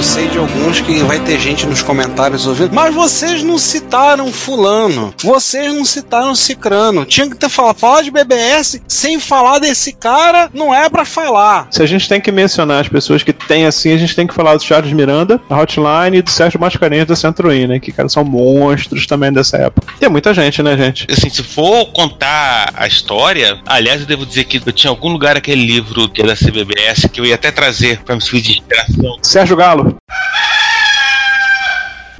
Eu sei de alguns que vai ter gente nos comentários ouvindo, mas vocês não citaram fulano, vocês não citaram cicrano. Tinha que ter falado, falar de BBS sem falar desse cara, não é pra falar. Se a gente tem que mencionar as pessoas que tem assim, a gente tem que falar do Charles Miranda, da Hotline e do Sérgio Mascarenhas da Centroin, né? Que, cara, são monstros também dessa época. Tem muita gente, né, gente? Assim, se for contar a história, aliás, eu devo dizer que eu tinha algum lugar aquele livro que é da CBBS que eu ia até trazer pra me servir de inspiração. Sérgio Galo. Thank you.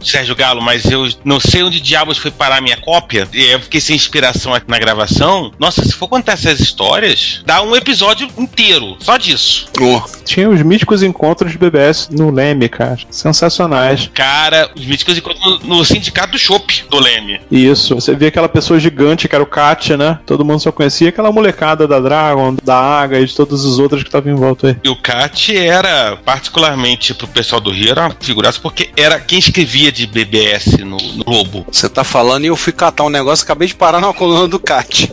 Sérgio Galo, mas eu não sei onde diabos foi parar a minha cópia. E eu fiquei sem inspiração aqui na gravação. Nossa, se for contar essas histórias, dá um episódio inteiro só disso. Oh. Tinha os míticos encontros de BBS no Leme, cara. Sensacionais. Cara, os míticos encontros no, no sindicato do Chopp do Leme. Isso. Você via aquela pessoa gigante que era o Katia, né? Todo mundo só conhecia aquela molecada da Dragon, da Aga e de todos os outros que estavam em volta aí. E o Cat era, particularmente pro pessoal do Rio, era uma figuraça porque era quem escrevia de BBS no, no Globo. Você tá falando e eu fui catar um negócio, acabei de parar na coluna do Cat.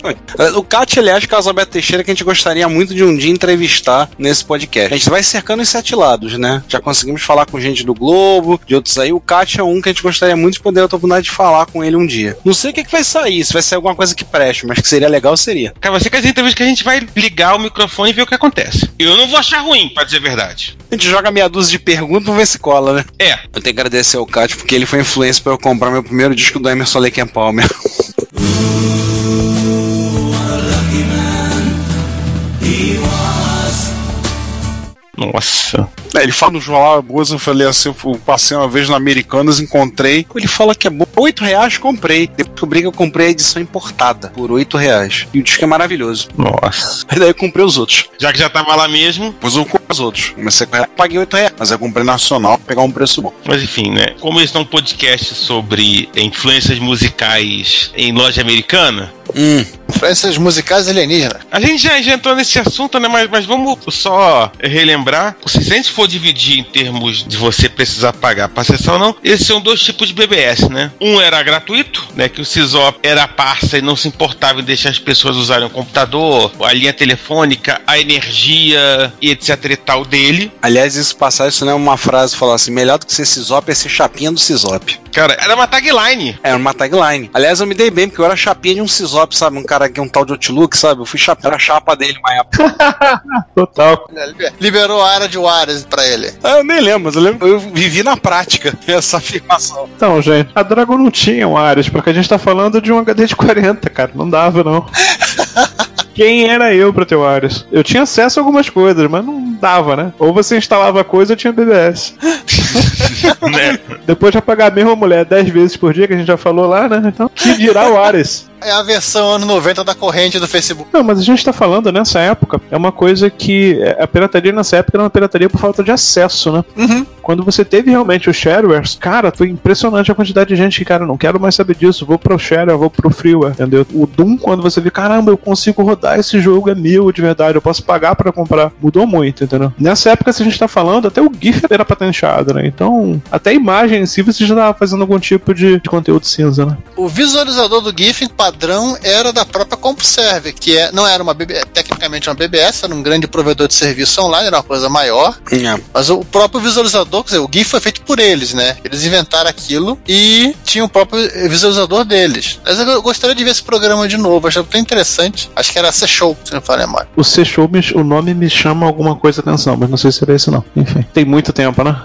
O Cat, aliás, que é o Alberto Teixeira, que a gente gostaria muito de um dia entrevistar nesse podcast. A gente vai cercando os sete lados, né? Já conseguimos falar com gente do Globo, de outros aí. O Cat é um que a gente gostaria muito de poder ter a oportunidade de falar com ele um dia. Não sei o que, que vai sair, se vai ser alguma coisa que preste, mas que seria legal, seria. Cara, vai ser que as entrevistas que a gente vai ligar o microfone e ver o que acontece. Eu não vou achar ruim, pra dizer a verdade. A gente joga meia dúzia de perguntas pra ver se cola, né? É. Eu tenho que agradecer ao Cat porque ele foi influência pra eu comprar meu primeiro disco do Emerson Lake and Palmer. Nossa. É, ele fala no João Boas, eu falei assim, eu passei uma vez na Americanas, encontrei. Ele fala que é bom. 8 reais comprei. Descobri que eu comprei a edição importada por 8 reais. E o disco é maravilhoso. Nossa. Aí daí eu comprei os outros. Já que já tava lá mesmo. Depois eu comprei os outros. Comecei a paguei 8 reais. Mas eu comprei nacional, pegar um preço bom. Mas enfim, né? Como esse é um podcast sobre influências musicais em loja americana. Hum. Influências musicais alienígenas. A gente já, já entrou nesse assunto, né? Mas, mas vamos só relembrar. Se a gente for dividir em termos de você precisar pagar pra acessar ou não, esses são dois tipos de BBS, né? Um era gratuito, né? Que o CISOP era parça e não se importava em deixar as pessoas usarem o computador, a linha telefônica, a energia e etc e tal dele. Aliás, isso passar, isso não é uma frase falar assim, melhor do que ser CISOP é ser chapinha do CISOP. Cara, era uma tagline. Era uma tagline. Aliás, eu me dei bem, porque eu era chapinha de um CISOP, sabe? Um cara aqui, um tal de Outlook, sabe? Eu fui chapa, era a chapa dele uma época. Total. Liberou a área de Juarez pra ele. Ah, eu nem lembro, mas eu, lembro, eu vivi na prática essa afirmação. Então, gente, a Dragon não tinha um Ares, porque a gente tá falando de um HD de 40, cara. Não dava, não. Quem era eu pra ter o Ares? Eu tinha acesso a algumas coisas, mas não dava, né? Ou você instalava coisa ou tinha BBS. né? Depois de apagar a mesma mulher 10 vezes por dia, que a gente já falou lá, né? Então, que dirá o Ares? É a versão ano 90 da corrente do Facebook. Não, mas a gente tá falando nessa época, é uma coisa que a pirataria nessa época era uma pirataria por falta de acesso, né? Uhum. Quando você teve realmente os sharewares, cara, foi impressionante a quantidade de gente que, cara, não quero mais saber disso, vou pro shareware, vou pro freeware, entendeu? O Doom, quando você vê, caramba, eu consigo rodar esse jogo, é meu de verdade, eu posso pagar para comprar. Mudou muito, entendeu? Nessa época, se a gente tá falando, até o GIF era patenteado, né? Então, até a imagem em si, você já tava fazendo algum tipo de, de conteúdo cinza, né? O visualizador do GIF padrão era da própria CompuServe, que é, não era uma BB, tecnicamente uma BBS, era um grande provedor de serviço online, era uma coisa maior. É. Mas o próprio visualizador, quer dizer, o GIF foi feito por eles, né? Eles inventaram aquilo e tinha o próprio visualizador deles. Mas eu gostaria de ver esse programa de novo, achei tão interessante. Acho que era C-Show, se não falar a memória. O C-Show, me- o nome me chama alguma coisa a atenção, mas não sei se era esse não. Enfim, tem muito tempo, né?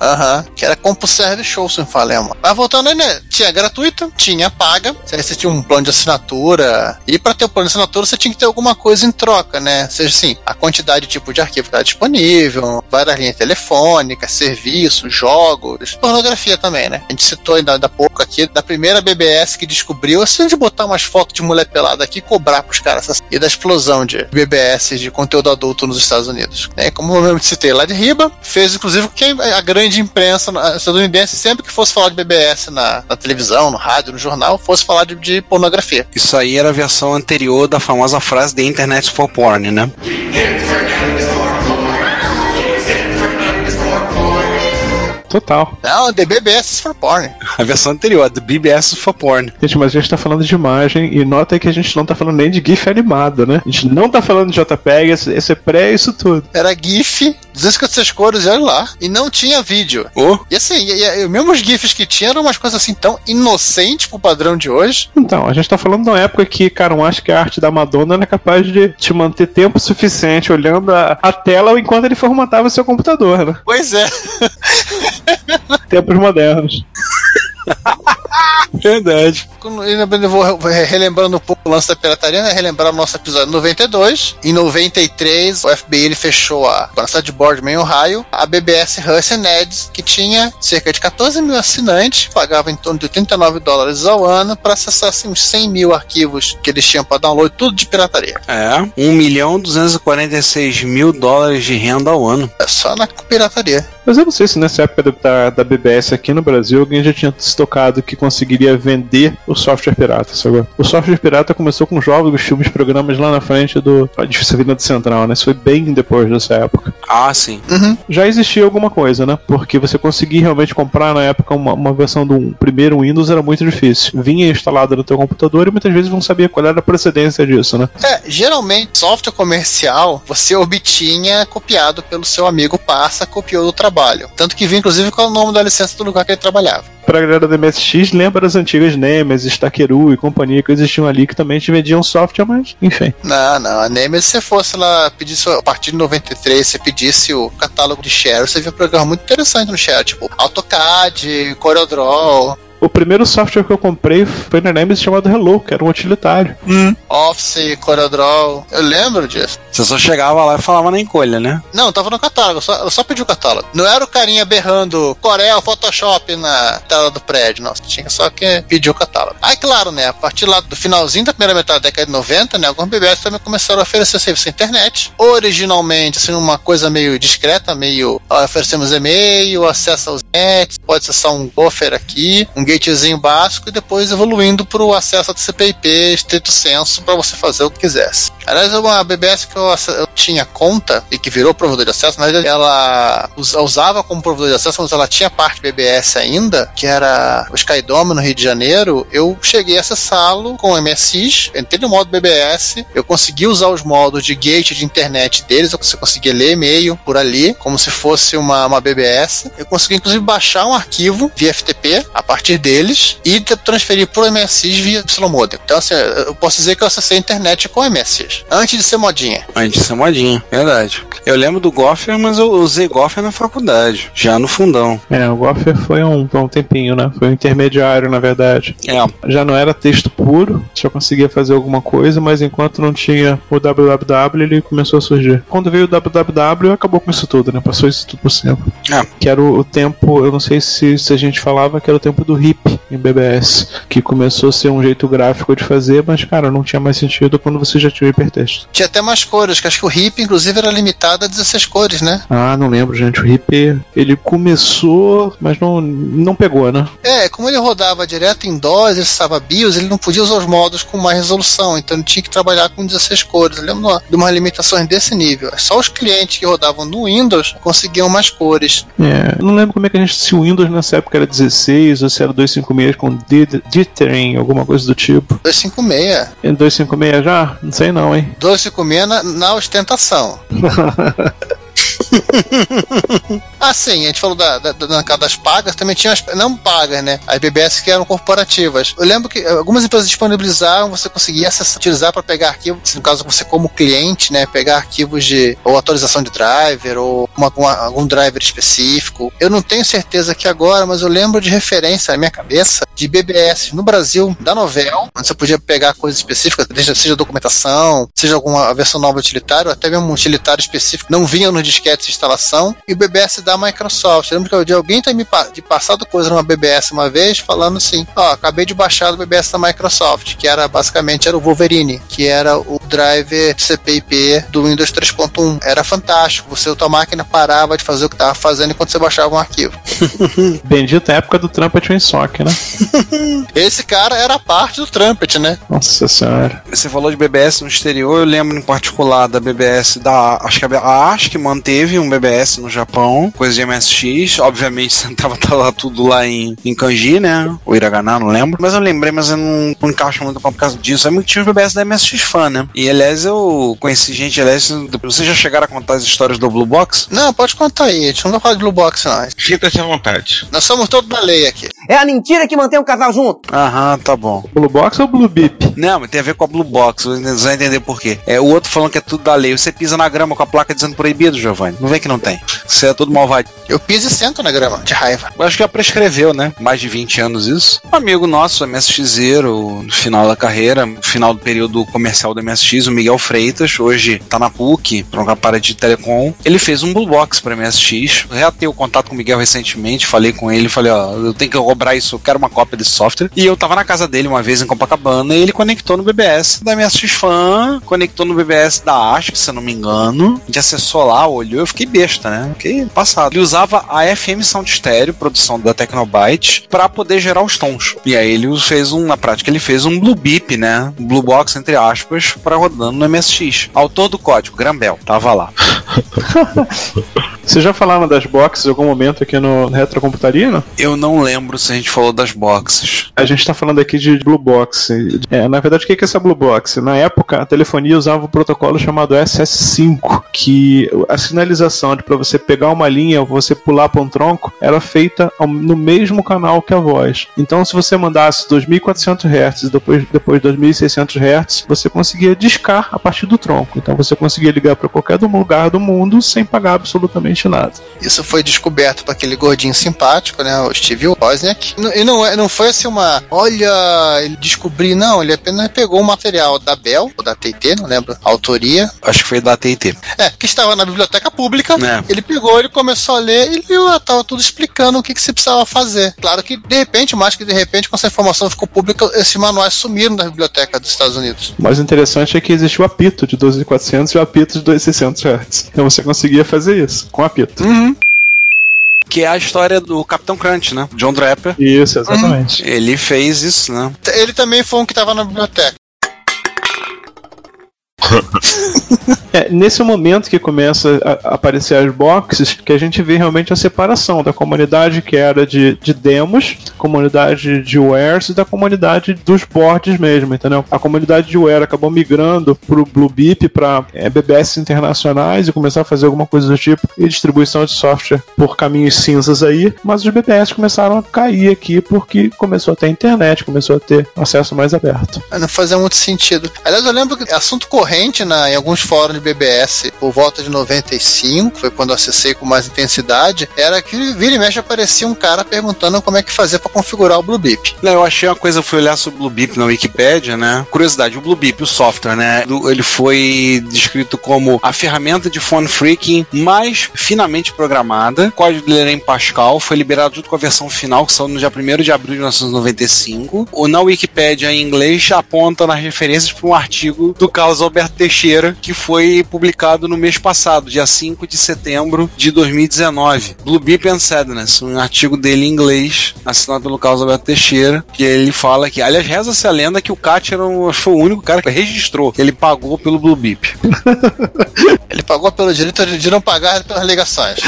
Aham, que era CompuServe Show, se não falemos. Mas voltando aí, né? Tinha gratuita, tinha paga. Aí você tinha um plano de assinatura. E pra ter o plano de assinatura, você tinha que ter alguma coisa em troca, né? Seja assim, a quantidade de tipo de arquivo que era disponível, várias linhas telefônicas, serviços, jogos, pornografia também, né? A gente citou ainda, há pouco aqui da primeira BBS que descobriu, assim, de botar umas fotos de mulher pelada aqui e cobrar pros caras. assim, E da explosão de BBS de conteúdo adulto nos Estados Unidos. É, como eu mesmo citei lá de riba, fez inclusive que a grande imprensa estadunidense, sempre que fosse falar de BBS na, na televisão, no rádio, no jornal, fosse falar de, de pornografia. Isso aí era a versão anterior da famosa frase The Internet for Porn, né? Total. Não, the BBS for porn. A versão anterior, The BBS for Porn. Gente, mas a gente tá falando de imagem e nota que a gente não tá falando nem de GIF animado, né? A gente não tá falando de JPEG, esse, é pré isso tudo. Era GIF, 256 cores, e olha lá. E não tinha vídeo. Oh, E assim, e, e mesmo os GIFs que tinha eram umas coisas assim tão inocentes pro padrão de hoje. Então, a gente tá falando de uma época que, cara, eu acho que a arte da Madonna era capaz de te manter tempo suficiente olhando a, a tela enquanto ele formatava o seu computador, né? Pois é. Tempos modernos. verdade. Eu vou re- relembrando um pouco o lance da pirataria, né? Relembrar o nosso episódio 92. Em 93, o FBI ele fechou a, cidade de Boardman, em Ohio, a BBS Hus Eds, que tinha cerca de 14 mil assinantes, pagava em torno de 39 dólares ao ano para acessar assim, uns 100 mil arquivos que eles tinham para download, tudo de pirataria. É, 1 milhão 246 mil dólares de renda ao ano. É só na pirataria. Mas eu não sei se nessa época da, da BBS aqui no Brasil alguém já tinha se tocado que conseguiria vender o software pirata, sabe? O software pirata começou com jogos, filmes, programas lá na frente do edifício Avenida Central, né? Isso foi bem depois dessa época. Ah, sim. Já existia alguma coisa, né? Porque você conseguir realmente comprar na época uma, uma versão do primeiro Windows era muito difícil. Vinha instalado no teu computador e muitas vezes não sabia qual era a procedência disso, né? É, geralmente, software comercial você obtinha copiado pelo seu amigo Passa, copiou do trabalho. Tanto que vinha, inclusive, com o nome da licença do lugar que ele trabalhava. Pra galera da MSX, lembra das antigas Nemesis, Takeru e companhia que existiam ali que também te vendiam software, mas enfim. Não, não. A Nemesis, se você fosse lá, pedisse, a partir de 93, você pedisse o catálogo de share, você via um programa muito interessante no share, tipo AutoCAD, CorelDRAW, O primeiro software que eu comprei foi na Nemesis chamado Hello, que era um utilitário. Office, CorelDRAW. Eu lembro disso. Você só chegava lá e falava na encolha, né? Não, tava no catálogo, só, eu só pedi o catálogo. Não era o carinha berrando Corel, Photoshop na tela do prédio, não. Você tinha só que pedir o catálogo. Aí, claro, né, a partir lá do finalzinho da primeira metade da década de 90, né, alguns BBS também começaram a oferecer serviço na internet. Originalmente, assim, uma coisa meio discreta, meio, ó, oferecemos e-mail, acesso aos nets, pode acessar um buffer aqui, um gatezinho básico, e depois evoluindo para o acesso a TCP/IP estrito senso para você fazer o que quisesse. Aliás, uma BBS que eu, eu tinha conta e que virou provedor de acesso, verdade, ela us- usava como provedor de acesso, mas ela tinha parte BBS ainda, que era o Skydome no Rio de Janeiro. Eu cheguei a acessá-lo com o MSX, entrei no modo BBS, eu consegui usar os modos de gate de internet deles, você conseguia ler e-mail por ali, como se fosse uma, uma BBS. Eu consegui, inclusive, baixar um arquivo via FTP a partir deles e transferir pro MSX via Y-Modem. Então, assim, eu posso dizer que eu acessei a internet com o Antes de ser modinha. Antes de ser modinha, verdade. Eu lembro do Gopher, mas eu usei Gopher na faculdade, já no fundão. É, o Gopher foi um, foi um tempinho, né? Foi um intermediário, na verdade. É, Já não era texto puro, já conseguia fazer alguma coisa, mas enquanto não tinha o www, ele começou a surgir. Quando veio o www, acabou com isso tudo, né? Passou isso tudo por cima. É. Que era o, o tempo, eu não sei se, se a gente falava que era o tempo do hip em BBS, que começou a ser um jeito gráfico de fazer, mas, cara, não tinha mais sentido quando você já tinha o hipertexto. Tinha até mais cores, que acho que o RIP, inclusive, era limitado a 16 cores, né? Ah, não lembro, gente. O hip, ele começou, mas não, não pegou, né? É, como ele rodava direto em DOS, ele estava BIOS, ele não podia usar os modos com mais resolução, então ele tinha que trabalhar com 16 cores. Eu lembro de umas limitações desse nível. Só os clientes que rodavam no Windows conseguiam mais cores. É, não lembro como é que a gente. Se o Windows nessa época era 16 ou se era 256 com dithering, alguma coisa do tipo. 256. É 256 já? Não sei não, hein? 256 na, na ostentação. Ah, sim, a gente falou da, da, da- das pagas, também tinha as não pagas, né? As BBS que eram corporativas. Eu lembro que algumas empresas disponibilizavam, você conseguia acessar, utilizar para pegar arquivos, no caso você como cliente, né? Pegar arquivos de ou atualização de driver ou uma- uma- algum driver específico. Eu não tenho certeza aqui agora, mas eu lembro de referência na minha cabeça de BBS no Brasil, da Novel, onde você podia pegar coisas específicas, seja, documentação, seja alguma versão nova utilitária, ou até mesmo um utilitário específico, não vinha nos disquetes de instalação, e o BBS da Microsoft. Eu lembro que alguém ter me pa- de passado coisa numa BBS uma vez, falando assim, ó, acabei de baixar do BBS da Microsoft, que era basicamente era o Wolverine, que era o driver CPIP do Windows 3.1. Era fantástico, você, tua máquina parava de fazer o que estava fazendo enquanto você baixava um arquivo. Bendita época do Trumpet Winsock, né? Esse cara era parte do Trumpet, né? Nossa senhora. Você falou de BBS no exterior, eu lembro em particular da BBS da. Acho que a, a manteve um BBS no Japão, coisa de MSX. Obviamente tava, tava tudo lá em, em kanji, né? Ou hiragana, não lembro. Mas eu lembrei, mas eu não, não encaixo muito por causa disso. É muito tinha os BBS da MSX Fan, né? E aliás, eu conheci gente, aliás, vocês já chegaram a contar as histórias do Blue Box? Não, pode contar aí, a gente não vai falar de Blue Box, não. Sinta-se à vontade. Nós somos todos da lei aqui. É a mentira que mantém o casal junto. Aham, tá bom. Blue Box ou Blue Beep? Não, mas tem a ver com a Blue Box, você vai entender por quê. É, o outro falando que é tudo da lei. Você pisa na grama com a placa dizendo proibido, Giovanni. Não vem que não tem. Você é todo malvado. Eu piso e sento na grama, de raiva. Eu Acho que já prescreveu, né? Mais de 20 anos isso. Um amigo nosso, MSXero, no final da carreira, no final do período comercial do MSX, o Miguel Freitas, hoje tá na PUC, pra uma parada de telecom. Ele fez um Blue Box pra MSX. Reatei o contato com o Miguel recentemente, falei com ele, falei, ó, eu tenho que cobrar isso, eu quero uma cópia desse software. E eu tava na casa dele uma vez em Copacabana e ele conectou no BBS da MSX Fan, conectou no BBS da ASC, se eu não me engano. A gente acessou lá, olhou, eu fiquei besta, né? Fiquei passado. Ele usava a FM Sound Stereo, produção da Tecnobyte, pra poder gerar os tons. E aí ele fez um, na prática, ele fez um Blue Beep, né? Um Blue Box, entre aspas, pra rodando no MSX. Autor do código, Grambel, tava lá. Vocês já falaram das boxes em algum momento aqui no Retrocomputaria? Eu não lembro se a gente falou das boxes. A gente tá falando aqui de Blue Box. É, na verdade, o que que é essa Blue Box? Na época, a telefonia usava um protocolo chamado SS5, que a sinalização de para você pegar uma linha ou você pular para um tronco era feita no mesmo canal que a voz. Então, se você mandasse 2.400 Hz e depois, depois 2.600 Hz, você conseguia discar a partir do tronco. Então, você conseguia ligar para qualquer lugar do mundo sem pagar absolutamente nada. Isso foi descoberto por aquele gordinho simpático, né? O Steve Wozniak. E não, é- não foi assim uma. Olha, ele descobriu, não. Ele apenas pegou o material da Bell, ou da TT, não lembro a autoria. Acho que foi da AT&T. É, que estava na biblioteca pública. É. Ele pegou, ele começou a ler e viu lá, tava tudo explicando o que, que você precisava fazer. Claro que, de repente, mais que de repente, com essa informação ficou pública, esses manuais sumiram da biblioteca dos Estados Unidos. O mais interessante é que existe o apito de 12.400 e o apito de 2.600 Hz. Então você conseguia fazer isso com apito. Que é a história do Capitão Crunch, né? John Draper. Isso, exatamente. Ele fez isso, né? Ele também foi um que estava na biblioteca. É nesse momento que começa a aparecer as boxes que a gente vê realmente a separação da comunidade que era de, de demos, comunidade de wares e da comunidade dos boards mesmo, entendeu? A comunidade de ware acabou migrando pro Blue Beep para BBS internacionais e começar a fazer alguma coisa do tipo e distribuição de software por caminhos cinzas aí, mas os BBS começaram a cair aqui porque começou a ter internet, começou a ter acesso mais aberto. Não fazia muito sentido. Aliás, eu lembro que assunto corrente na, em alguns fóruns de BBS, por volta de 95, foi quando eu acessei com mais intensidade, era que vira e mexe aparecia um cara perguntando como é que fazia para configurar o Blue eu achei uma coisa, eu fui olhar sobre o Blue na Wikipédia, né? Curiosidade, o Blue o software, né? Ele foi descrito como a ferramenta de phone freaking mais finamente programada. O código dele era em Pascal, foi liberado junto com a versão final, que saiu no dia 1 de abril de 1995. O na Wikipédia em inglês aponta nas referências para um artigo do Carlos Teixeira, que foi publicado no mês passado, dia 5 de setembro de 2019. Blue Beep and Sadness, um artigo dele em inglês, assinado pelo Carlos Alberto Teixeira, que ele fala que, aliás, reza-se a lenda que o Kat era um, foi o único cara que registrou, que ele pagou pelo Blue Beep. Ele pagou pelo direito de não pagar pelas ligações.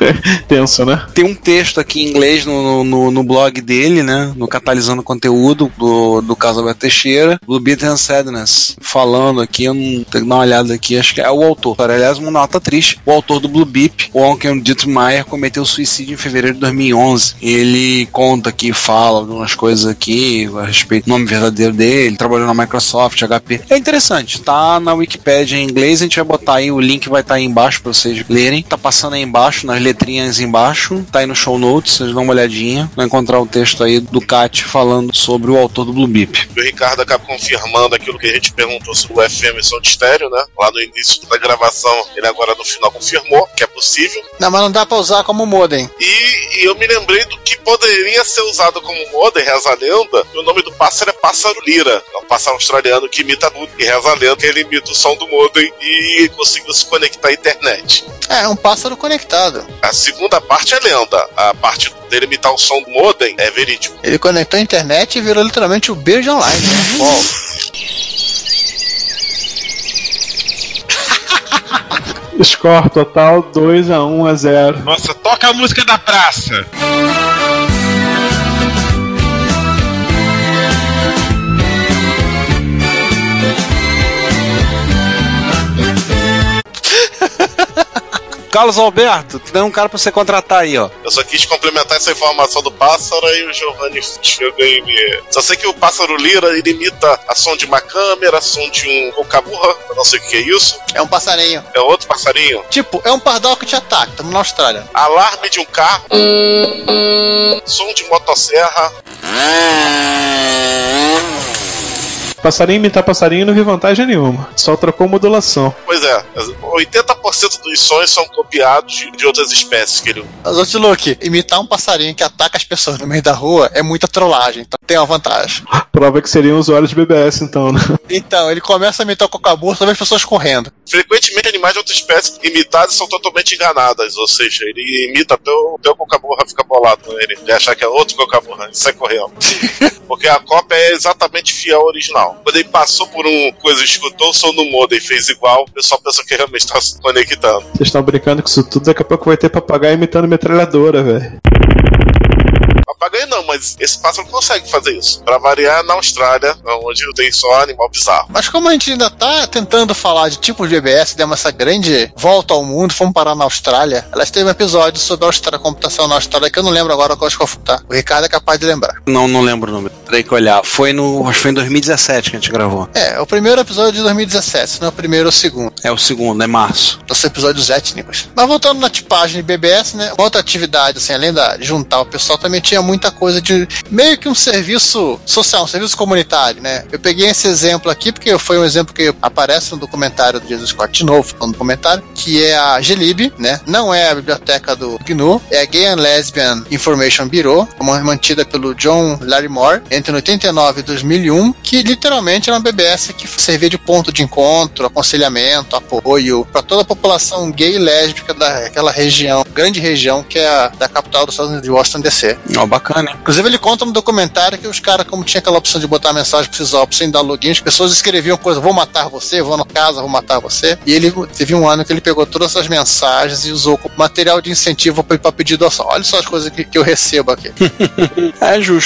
Tenso, né? Tem um texto aqui em inglês no, no, no blog dele, né? No Catalisando Conteúdo do, do Carlos Alberto Teixeira, Blue Beat and Sadness, falando aqui, eu tenho que dar uma olhada aqui, acho que é o autor. Aliás, uma nota triste. O autor do Blue Beep, o Dittmeyer, cometeu suicídio em fevereiro de 2011. Ele conta aqui, fala algumas coisas aqui a respeito do nome verdadeiro dele, trabalhou na Microsoft, HP. É interessante, tá na Wikipedia em inglês, a gente vai botar aí, o link vai estar tá aí embaixo pra vocês lerem. Tá passando aí embaixo, nas letrinhas embaixo, tá aí no show notes, vocês dão uma olhadinha, vai encontrar o texto aí do Kat falando sobre o autor do Blue Beep. O Ricardo acaba confirmando aquilo que a gente perguntou sobre o FM som de estéreo, né? Lá no início da gravação, ele agora no final confirmou que é possível. Não, mas não dá pra usar como modem. E, e eu me lembrei do que poderia ser usado como modem, reza a lenda, e o nome do pássaro é pássaro lira. É um pássaro australiano que imita tudo, e reza a lenda que ele imita o som do modem e conseguiu se conectar à internet. É, é um pássaro conectado. A segunda parte é lenda. A parte dele imitar o som do modem é verídico. Ele conectou a internet e virou literalmente o Bird Online. Né? Score total 2 a 1 a 0. Nossa, toca a música da praça. Carlos Alberto, tu tem um cara pra você contratar aí, ó. Eu só quis complementar essa informação do pássaro e o Giovanni chegou e me. Só sei que o pássaro lira ele imita a som de uma câmera, a som de um cocaburra, eu não sei o que é isso. É um passarinho. É outro passarinho. Tipo, é um pardal que te ataca, estamos na Austrália. Alarme de um carro. som de motosserra. Passarinho imitar passarinho não vi vantagem nenhuma. Só trocou modulação. Pois é, 80% dos sons são copiados de, outras espécies que ele. Mas, Outlook, imitar um passarinho que ataca as pessoas no meio da rua é muita trollagem, então tem uma vantagem. Prova que seriam usuários de BBS, então, né? Então, ele começa a imitar o cocaburro, só vê as pessoas correndo. Frequentemente, animais de outras espécies imitadas são totalmente enganadas, ou seja, ele imita até o, até o cocaburra fica bolado com ele. Ele achar que é outro cocaburra, ele sai correndo. Porque a cópia é exatamente fiel ao original. Quando ele passou por um coisa, escutou o som do modem e fez igual, o pessoal pensou que realmente está se conectando. Vocês estão brincando com isso tudo, daqui a pouco vai ter papagaio imitando metralhadora, velho. Papagaio não, mas esse pássaro consegue fazer isso. Pra variar, na Austrália, onde tem só animal bizarro. Mas como a gente ainda tá tentando falar de tipos de BBS, demos essa grande volta ao mundo, fomos parar na Austrália. Elas teve um episódio sobre a Austrália, computação na Austrália, que eu não lembro agora qual acho que eu tá. O Ricardo é capaz de lembrar. Não, não lembro o número. Tem que olhar. Foi no. Acho que foi em 2017 que a gente gravou. É, o primeiro episódio de 2017, se não é o primeiro ou o segundo. É o segundo, é março. Dos episódios étnicos. Mas voltando na tipagem de BBS, né? Outra atividade, assim, além da, juntar o pessoal, também tinha muita coisa de meio que um serviço social, um serviço comunitário, né? Eu peguei esse exemplo aqui porque foi um exemplo que aparece no documentário do Jesus Scott de novo, no documentário, que é a Gelib, né? Não é a biblioteca do GNU, é a Gay and Lesbian Information Bureau, mantida pelo John Larimore entre 89 e 2001, que literalmente era uma BBS que servia de ponto de encontro, aconselhamento, apoio para toda a população gay e lésbica daquela região, grande região que é a da capital dos Estados Unidos, de Washington DC. Ó, oh, bacana. Inclusive, ele conta no documentário que os caras, como tinha aquela opção de botar mensagem pro Sisop sem dar login, as pessoas escreviam coisa, vou matar você, vou na casa, vou matar você. E ele teve um ano que ele pegou todas essas mensagens e usou como material de incentivo para pedir doação. Olha só as coisas que, que eu recebo aqui. é justo.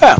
É,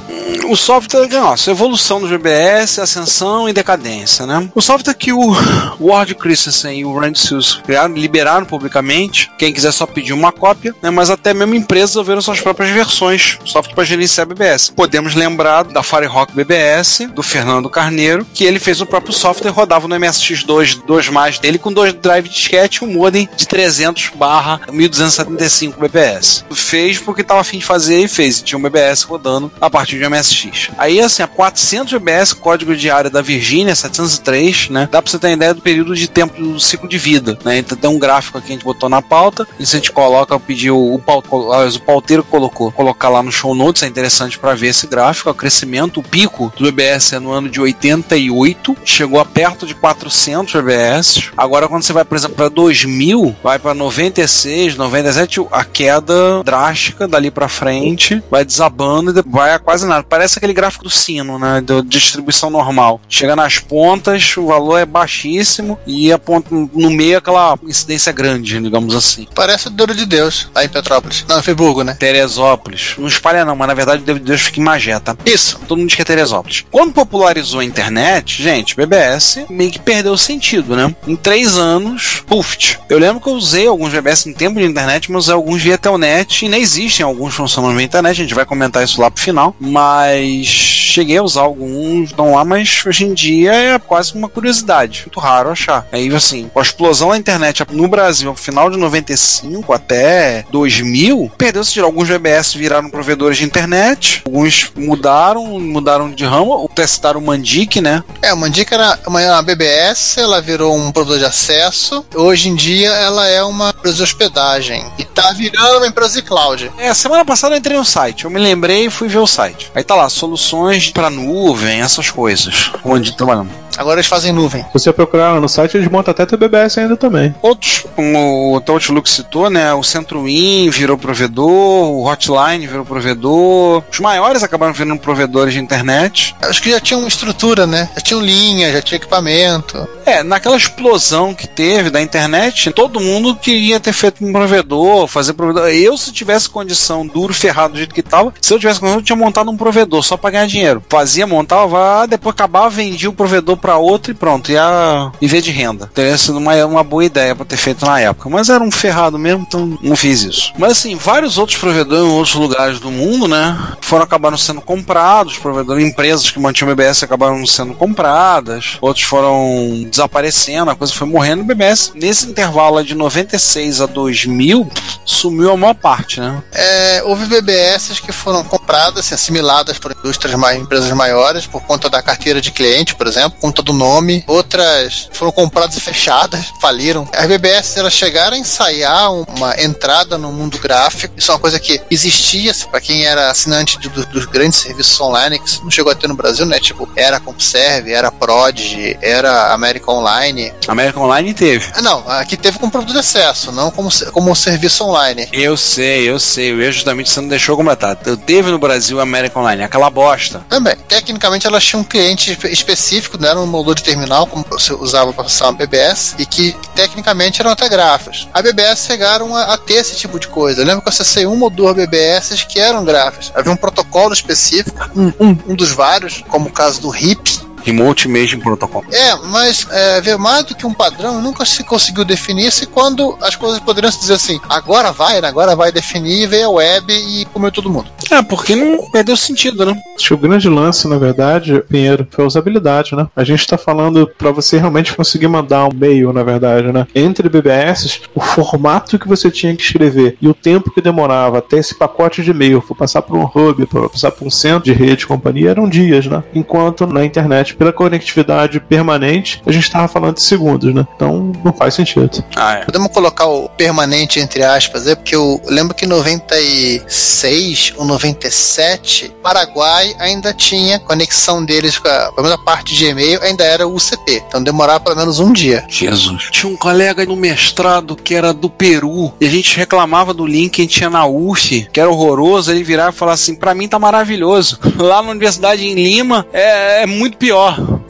o software, nossa, evolução do GBS, ascensão e decadência, né? O software que o Ward Christensen e o Randy Seals criaram, liberaram publicamente, quem quiser só pedir uma cópia, né? Mas até mesmo empresas desenvolveram suas próprias versões, software para gerenciar BBS. Podemos lembrar da Firehawk BBS, do Fernando Carneiro, que ele fez o próprio software, rodava no MSX2 2 mais dele com dois drive disquete e um modem de 300 barra 1275 BBS. Fez porque estava afim de fazer e fez, tinha um BBS rodando a a partir de MSX. Aí, assim, a 400 GBS, código de área da Virgínia, 703, né? Dá pra você ter ideia do período de tempo do ciclo de vida, né? Então tem um gráfico aqui que a gente botou na pauta. Se a gente coloca, eu pedi o, paut, o pauteiro colocou, colocar lá no show notes, é interessante para ver esse gráfico. O crescimento, o pico do BBS é no ano de 88, chegou a perto de 400 BBS. Agora, quando você vai, por exemplo, para 2000, vai para 96, 97, a queda drástica dali para frente, vai desabando e vai quase nada. Parece aquele gráfico do sino, né? Da distribuição normal. Chega nas pontas, o valor é baixíssimo e a ponta no meio aquela incidência grande, digamos assim. Parece o Dedo de Deus, lá em Petrópolis. Não, em Friburgo, né? Teresópolis. Não espalha não, mas na verdade o Dedo de Deus fica em Magé, tá? Isso. Todo mundo diz que é Teresópolis. Quando popularizou a internet, gente, BBS meio que perdeu o sentido, né? Em três anos, puf. Eu lembro que eu usei alguns BBS em tempo de internet, mas alguns via Telnet e nem existem alguns funcionando via internet. A gente vai comentar isso lá pro final, mas cheguei a usar alguns, estão lá, mas hoje em dia é quase uma curiosidade. Muito raro achar. Aí, assim, com a explosão da internet no Brasil, no final de 95 até 2000, perdeu-se de alguns BBS viraram provedores de internet, alguns mudaram, mudaram de ramo, testaram o Mandic, né? É, o Mandic era uma, uma BBS, ela virou um provedor de acesso. Hoje em dia ela é uma empresa de hospedagem e tá virando uma empresa de cloud. É, semana passada eu entrei no site, eu me lembrei e fui ver o site. Aí tá lá, soluções para nuvem, essas coisas. Onde trabalhamos. Agora eles fazem nuvem. Se você procurar no site, eles montam até teu BBS ainda também. Outros, como o Outlook citou, né? O CentroWin virou provedor, o Hotline virou provedor. Os maiores acabaram virando provedores de internet. Acho que já tinham estrutura, né? Já tinham linha, já tinha equipamento. É, naquela explosão que teve da internet, todo mundo queria ter feito um provedor, fazer provedor. Eu, se tivesse condição duro, ferrado do jeito que tava, se eu tivesse condição, eu tinha montado um provedor só pra ganhar dinheiro. Fazia, montava, depois acabava, vendia o provedor pra outro e pronto, ia viver de renda. Teria sido uma, uma boa ideia pra ter feito na época. Mas era um ferrado mesmo, então não fiz isso. Mas assim, vários outros provedores em outros lugares do mundo, né, foram acabaram sendo comprados, provedores, empresas que mantinham o BBS acabaram sendo compradas, outros foram desaparecendo, a coisa foi morrendo. O BBS, nesse intervalo de 96 a 2000, sumiu a maior parte, né? É, houve BBS que foram compradas, assim, assimiladas por indústrias mais, empresas maiores, por conta da carteira de cliente, por exemplo, por conta do nome. Outras foram compradas e fechadas, faliram. As BBS elas chegaram a ensaiar uma entrada no mundo gráfico. Isso é uma coisa que existia para quem era assinante de, do, dos grandes serviços online, que não chegou a ter no Brasil, né? Tipo, era CompuServe, era Prodigy, era América Online. América Online teve. Ah, não, aqui teve como produto de acesso, não como, como serviço online. Eu sei, eu sei. Eu justamente você não deixou completar. Eu teve no Brasil a América Online, aquela bosta. Também. Tecnicamente elas tinham um cliente específico, não era um moldor de terminal, como você usava para passar uma BBS, e que tecnicamente eram até gráficos. A BBS chegaram a, a ter esse tipo de coisa. Eu lembro que eu acessei uma ou duas BBS que eram gráficos. Havia um protocolo específico, um, um, um dos vários, como o caso do RIP, Remote Imaging Protocol. É, mas é, ver mais do que um padrão nunca se conseguiu definir se quando as coisas poderiam se dizer assim, agora vai, né? agora vai definir, veio a web e comeu todo mundo. É, porque não perdeu sentido, né? Acho que o grande lance, na verdade, Pinheiro, foi a usabilidade, né? A gente tá falando para você realmente conseguir mandar um e-mail, na verdade, né? Entre BBS, o formato que você tinha que escrever e o tempo que demorava até esse pacote de e-mail for passar por um hub, para passar por um centro de rede, companhia, eram dias, né? Enquanto na internet, pela conectividade permanente, a gente estava falando de segundos, né? Então não faz sentido. Ah, é. Podemos colocar o permanente entre aspas, é porque eu lembro que em 96 ou 97, Paraguai ainda tinha conexão deles com a, pelo menos a parte de e-mail ainda era UCP. Então demorava pelo menos um dia. Jesus. Tinha um colega no mestrado que era do Peru e a gente reclamava do link que a gente tinha na UF, que era horroroso. Ele virava e falava assim: pra mim tá maravilhoso. Lá na Universidade em Lima é, é muito pior.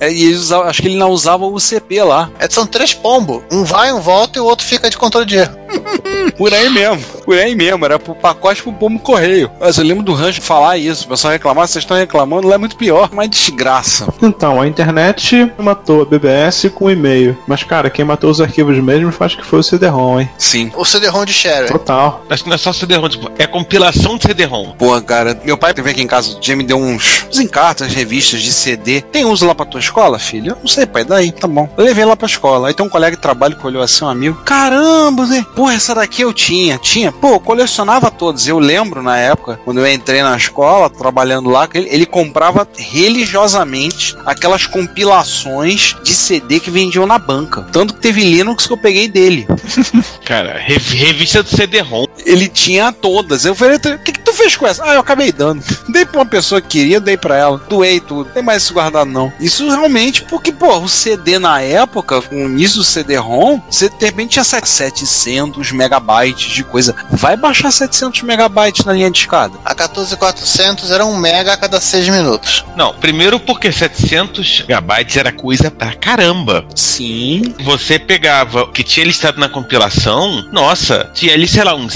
É, e eles acho que ele não usava o UCP lá. É, são três pombos. Um vai, um volta e o outro fica de controle de erro. Por aí mesmo, por aí mesmo, era pro pacote pro pombo correio. Mas eu lembro do Rancho falar isso, o pessoal reclamar, vocês estão reclamando, lá é muito pior, uma desgraça. Então, a internet matou a BBS com e-mail. Mas, cara, quem matou os arquivos mesmo acho que foi o CD-ROM, hein? Sim. O CD-ROM de share. Total. Acho que não é só CD-ROM, tipo, é compilação de CD-ROM. Pô, cara, meu pai teve aqui em casa, o dia me deu uns, uns encartas, revistas de CD. Tem uso lá pra tua escola, filho? Eu não sei, pai, daí, tá bom. Eu levei lá pra escola. Aí tem um colega de trabalho que olhou assim, um amigo. Caramba, Zé, Pô, essa daqui eu tinha. Tinha. Pô, eu colecionava todos. Eu lembro na época, quando eu entrei na escola, trabalhando lá, ele, ele comprava religiosamente aquelas compilações de CD que vendiam na banca. Tanto que teve Linux que eu peguei dele. Cara, rev- revista do CD-ROM. Ele tinha todas. Eu falei, o que, que tu fez com essa? Ah, eu acabei dando. Dei pra uma pessoa que queria, dei pra ela. Doei tudo. Não tem mais isso guardado, não. Isso realmente, porque, pô, o CD na época, com o início do CD-ROM, você de repente tinha 700 megabytes de coisa. Vai baixar 700 megabytes na linha de escada. A 14400 era um mega a cada 6 minutos. Não, primeiro porque 700 megabytes era coisa pra caramba. Sim. Você pegava o que tinha listado na compilação, nossa, tinha ali, sei lá, uns,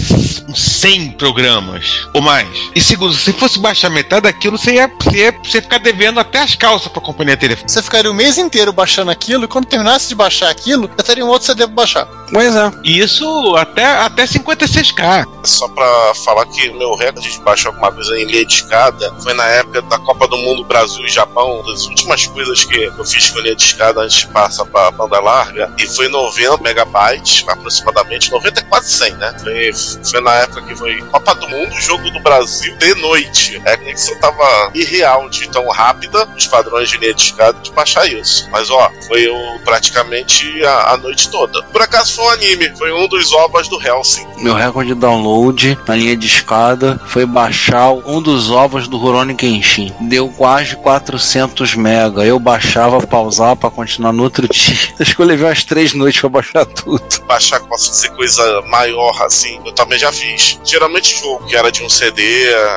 uns 100 programas ou mais. E segundo, se fosse baixar metade daquilo, você ia, você ia, você ia ficar devendo até as calças pra companhia telefônica. Você ficaria o mês inteiro baixando aquilo e quando terminasse de baixar aquilo, já teria um outro CD pra baixar. Pois é. E isso até, até 56k. Só pra falar que o meu recorde de baixar alguma coisa em linha de escada foi na época da Copa do Mundo Brasil e Japão, das últimas coisas que eu fiz com linha de escada antes de passar pra banda larga, e foi 90 megabytes, aproximadamente, 90 é quase 100, né? Foi, foi na época que foi Copa do Mundo, jogo do Brasil de noite. A conexão tava irreal de tão rápida, os padrões de linha de escada, de baixar isso. Mas ó, foi o, praticamente a, a noite toda. Por acaso foi um anime, foi um dos ovos do Helsing. Meu recorde de download na linha de escada foi baixar um dos ovos do Rurouni Kenshin. Deu quase 400 mega. Eu baixava, pausava pra continuar no outro dia. Acho que eu levei umas três noites pra baixar tudo. baixar que possa ser coisa maior assim, eu também já fiz. Geralmente jogo que era de um CD,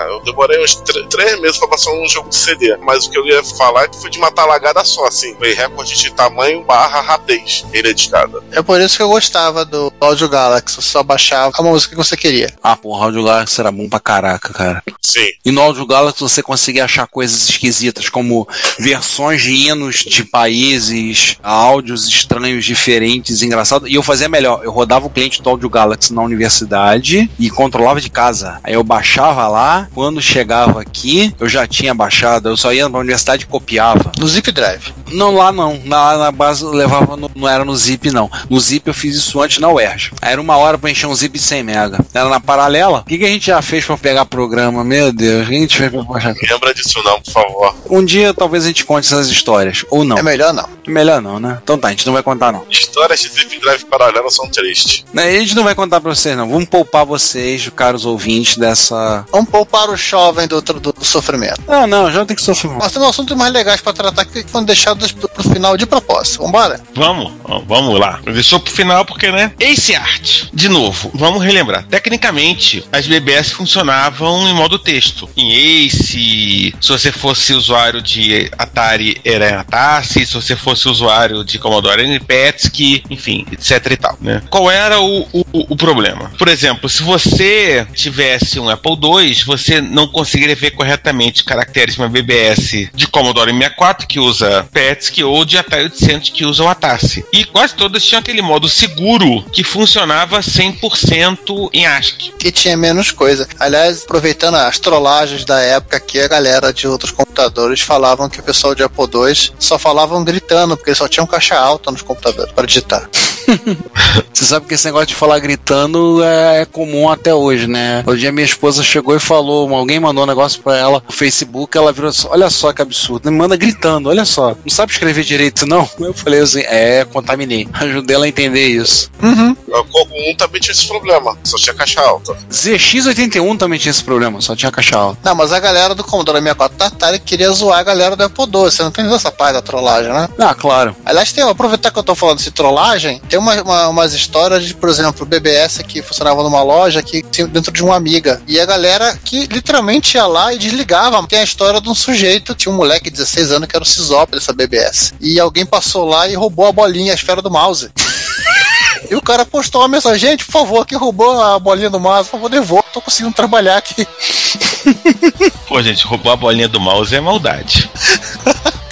eu demorei uns tr- três meses pra passar um jogo de CD. Mas o que eu ia falar é que foi de uma talagada só, assim. Foi recorde de tamanho barra rapidez, ele é de escada. É por isso que eu gostava do Audio Galaxy, você só baixava a música que você queria. Ah, porra, o Audio Galaxy era bom pra caraca, cara. Sim. E no Audio Galaxy você conseguia achar coisas esquisitas, como versões de hinos de países, áudios estranhos, diferentes, engraçados. E eu fazia melhor, eu rodava o cliente do Audio Galaxy na universidade e controlava de casa. Aí eu baixava lá, quando chegava aqui, eu já tinha baixado, eu só ia pra universidade e copiava. No Zip Drive. Não, lá não. Na, na base eu levava, no- não era no Zip, não. No Zip eu fiz isso antes na UERJ. Aí Era uma hora pra encher um Zip de 100 mega. Era na paralela. O que, que a gente já fez pra pegar programa? Meu Deus, o que a gente fez pra baixar? Lembra disso não, por favor. Um dia talvez a gente conte essas histórias. Ou não. É melhor não. Melhor não, né? Então tá, a gente não vai contar não. Histórias de Zip Drive paralelo são tristes. Né, A gente não vai contar pra vocês não. Vamos poupar vocês, caros ouvintes, dessa... Vamos poupar o jovem do, do, do sofrimento. Ah, não, já tem que sofrer. Nós temos assuntos mais legais pra tratar que foram deixados pro, final de propósito. Vambora? Vamos, vamos lá. Deixou pro final porque, né? Ace Art, de novo, vamos relembrar. Tecnicamente, as BBS funcionavam em modo texto. Em Ace, se você fosse usuário de Atari, era Atasse, se você fosse usuário de Commodore, era Petsky, enfim, etc e tal, né? Qual era o, o, o problema? Por exemplo, se você tivesse um Apple II, você não conseguiria ver corretamente caracteres de uma BBS de Commodore 64, que usa Petsky, ou de Atari 800, que usa o Atasse. E quase todas tinham aquele modo seguro que funcionava 100% em ASCII. Que tinha menos coisa. Aliás, aproveitando as trollagens da época que a galera de outros computadores falavam que o pessoal de Apple II só falavam gritando, porque eles só tinham caixa alta nos computadores para digitar. Você sabe que esse negócio de falar gritando é, é comum até hoje, né? Outro dia minha esposa chegou e falou, alguém mandou um negócio pra ela no Facebook, ela virou assim, olha só que absurdo, me manda gritando, olha só, não sabe escrever direito não? Eu falei assim, é, contaminei. Ajudei ela a entender isso. Uhum. O Coco 1 também tinha esse problema, só tinha caixa alta. ZX81 também tinha esse problema, só tinha caixa alta. Não, mas a galera do Commodore 64 da Atari queria zoar a galera do Apple II. Você não tem essa parte da trollagem, né? Ah, claro. Aliás, tem, aproveitar que eu tô falando de trollagem, tem uma, uma- umas histórias de, por exemplo, BBS que funcionava numa loja que dentro de uma amiga. E a galera que literalmente ia lá e desligava. Tem a história de um sujeito, tinha um moleque de 16 anos que era o Cisop dessa BBS. E alguém passou lá e roubou a bolinha, a esfera do mouse. E o cara postou uma mensagem, gente, por favor, quem roubou a bolinha do mouse, por favor, devolva, tô conseguindo trabalhar aqui. Pô, gente, roubar a bolinha do mouse é maldade.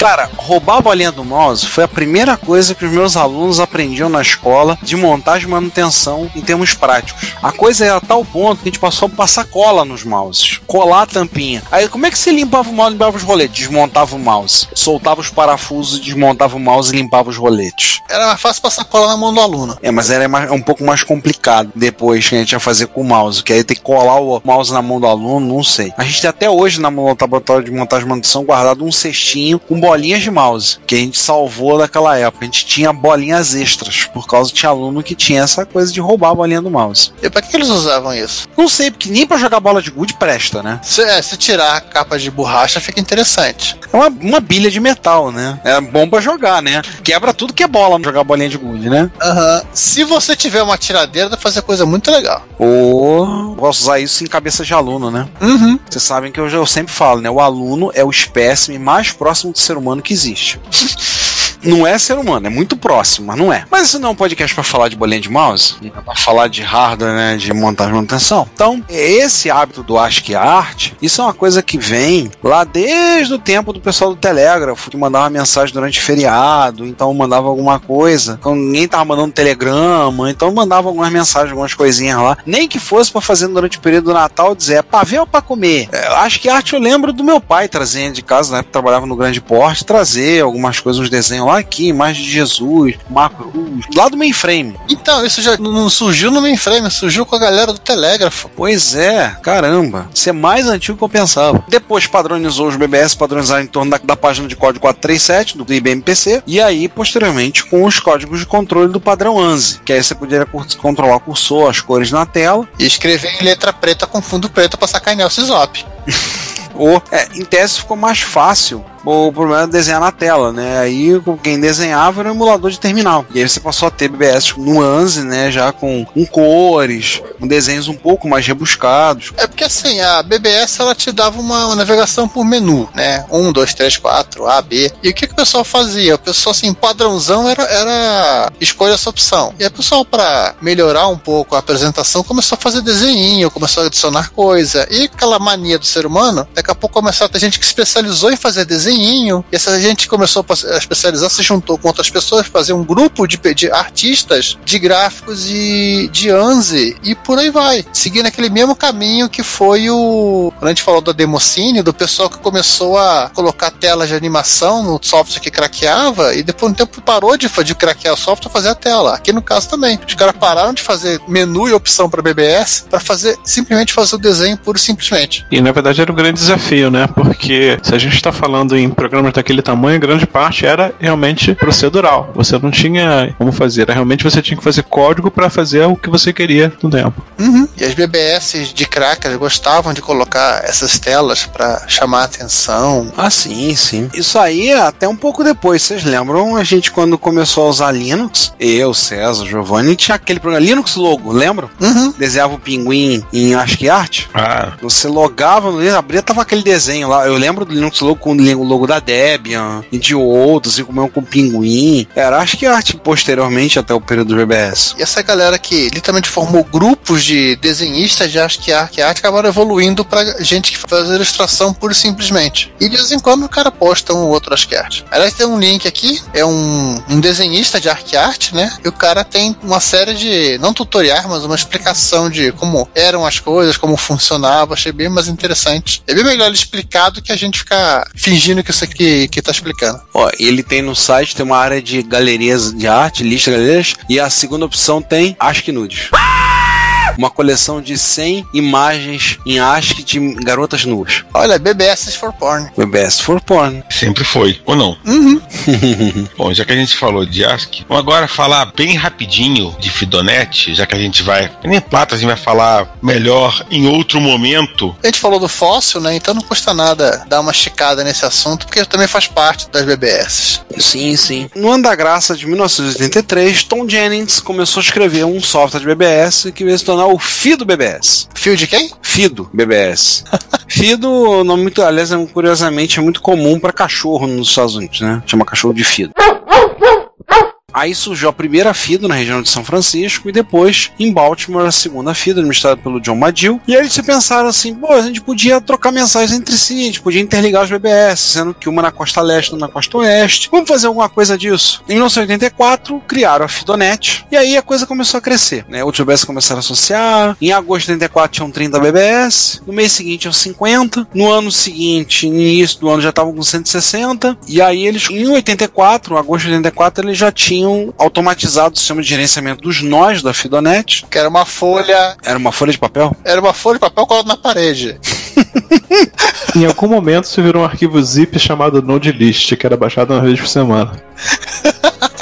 Cara, roubar a bolinha do mouse foi a primeira coisa que os meus alunos aprendiam na escola de montagem e manutenção em termos práticos. A coisa era a tal ponto que a gente passou a passar cola nos mouses, colar a tampinha. Aí como é que você limpava o mouse, limpava os roletes? Desmontava o mouse, soltava os parafusos, desmontava o mouse e limpava os roletes. Era mais fácil passar cola na mão do aluno. É, mas era mais- um pouco mais complicado depois que a gente ia fazer com o mouse, que aí tem que colar o mouse na mão do aluno, não sei. A gente tem até hoje na no laboratório de montagem e manutenção guardado um cestinho com bolinhas de mouse, que a gente salvou daquela época. A gente tinha bolinhas extras, por causa tinha aluno que tinha essa coisa de roubar a bolinha do mouse. E pra que eles usavam isso? Não sei, porque nem pra jogar bola de gude presta, né? Se, é, se tirar a capa de borracha, fica interessante. É uma, uma bilha de metal, né? É bom pra jogar, né? Quebra tudo que é bola jogar bolinha de gude, né? Aham. Se você tiver uma tiradeira, dá pra fazer coisa muito legal. Ou posso usar isso em cabeça de aluno, né? Uhum. Vocês sabem que eu, eu sempre falo, né? O aluno é o espécime mais próximo do ser humano que existe. Não é ser humano, é muito próximo, mas não é. Mas isso não é um podcast pra falar de bolinha de mouse, é pra falar de hardware, né, de montagem e manutenção. Então, esse hábito do ASCII Art, isso é uma coisa que vem lá desde o tempo do pessoal do Telégrafo, que mandava mensagem durante feriado, então mandava alguma coisa. Então, ninguém tava mandando telegrama, então mandava algumas mensagens, algumas coisinhas lá. Nem que fosse pra fazer durante o período do Natal, dizer, é pra ver ou pra comer? É, acho que arte eu lembro do meu pai trazendo de casa, né, que trabalhava no grande porte, trazer algumas coisas, uns desenhos lá aqui, imagem de Jesus, uma cruz, lá do mainframe. Então, isso já não surgiu no mainframe, surgiu com a galera do Telégrafo. Pois é, caramba. Isso é mais antigo que eu pensava. Depois padronizou os BBS, padronizaram em torno da, da página de código 437 do IBM PC. E aí, posteriormente, com os códigos de controle do padrão ANSI. Que aí você poderia controlar o cursor, as cores na tela. E escrever em letra preta com fundo preto pra sacanear o Sisop. Ou, é, em tese ficou mais fácil. O problema é desenhar na tela, né? Aí quem desenhava era o emulador de terminal. E aí você passou a ter BBS no ANSI, né? Já com, com cores, com desenhos um pouco mais rebuscados. É porque assim, a BBS ela te dava uma, navegação por menu, né? 1, 2, 3, 4, A, B. E o que, que o pessoal fazia? O pessoal, assim, padrãozão era, era escolha essa opção. E aí o pessoal, pra melhorar um pouco a apresentação, começou a fazer desenho, começou a adicionar coisa. E aquela mania do ser humano, daqui a pouco começou a ter gente que especializou em fazer desenho. E essa gente começou a especializar, se juntou com outras pessoas, fazer um grupo de, de artistas de gráficos e de ANSI e por aí vai. Seguindo aquele mesmo caminho que foi o. Quando a gente falou da Democine, do pessoal que começou a colocar telas de animação no software que craqueava e depois de um tempo parou de, de craquear o software fazer a tela. Aqui no caso também. Os caras pararam de fazer menu e opção para BBS para fazer simplesmente fazer o desenho puro simplesmente. E na verdade era um grande desafio, né? Porque se a gente está falando em programas daquele tamanho, grande parte era realmente procedural. Você não tinha como fazer, era realmente você tinha que fazer código para fazer o que você queria no tempo. Uhum. E as BBS de crackers gostavam de colocar essas telas para chamar a atenção. Ah, sim, sim. Isso aí é até um pouco depois. Vocês lembram a gente quando começou a usar Linux? Eu, César, Giovanni, tinha aquele programa Linux Logo, lembram? Uhum. Desenhava o pinguim em ASCII Art. Ah, Você logava no Linux, abria, tava aquele desenho lá. Eu lembro do Linux Logo com o logo da Debian e de outros, e como com pinguim. Era ASCII Art posteriormente até o período do BBS. E essa galera que literalmente formou grupos de desenhistas de ASCII Art, Art acabaram evoluindo para gente que faz ilustração pura e simplesmente. E de vez em quando o cara posta um outro ASCII Art. Aliás, tem um link aqui, é um, um desenhista de ARC Art, né? E o cara tem uma série de, não tutoriais, mas uma explicação de como eram as coisas, como funcionava. Achei bem mais interessante. É bem melhor ele explicar do que a gente ficar fingindo que isso aqui que tá explicando. Ó, ele tem no site, tem uma área de galerias de arte, lista de galerias, e a segunda opção tem ASCII Nudes. Uma coleção de 100 imagens em ASCII de garotas nuas. Olha, BBS for porn. BBS for porn. sempre foi, ou não? Uhum. Bom, já que a gente falou de ASCII, vamos agora falar bem rapidinho de Fidonet, já que a gente vai. Nem plata, a gente vai falar melhor em outro momento. A gente falou do fóssil, né? Então não custa nada dar uma esticada nesse assunto, porque também faz parte das BBS. Sim, sim. No ano da graça de 1983, Tom Jennings começou a escrever um software de BBS que veio se tornar o FIDO BBS. Fio de quem? FIDO BBS. FIDO, nome muito, aliás, é, curiosamente, é muito comum para cachorro nos Estados Unidos, né? Chama cachorro de FIDO. Aí surgiu a primeira FIDO na região de São Francisco e depois em Baltimore a segunda FIDO, administrada pelo John Madil. E aí eles pensaram assim, pô, a gente podia trocar mensagens entre si, a gente podia interligar os BBS, sendo que uma na costa leste uma na costa oeste. Vamos fazer alguma coisa disso. Em 1984, criaram a Fidonet e aí a coisa começou a crescer, né? Outros BBS começaram a associar. Em agosto de 84 tinham 30 BBS, no mês seguinte tinham 50, no ano seguinte, no início do ano já estavam com 160, e aí eles, em 84, agosto de 84, eles já tinham automatizado o sistema de gerenciamento dos nós da Fidonet. Que era uma folha. Era uma folha de papel? Era uma folha de papel colada na parede. Em algum momento você virou um arquivo zip chamado Nodelist, que era baixado uma vez por semana.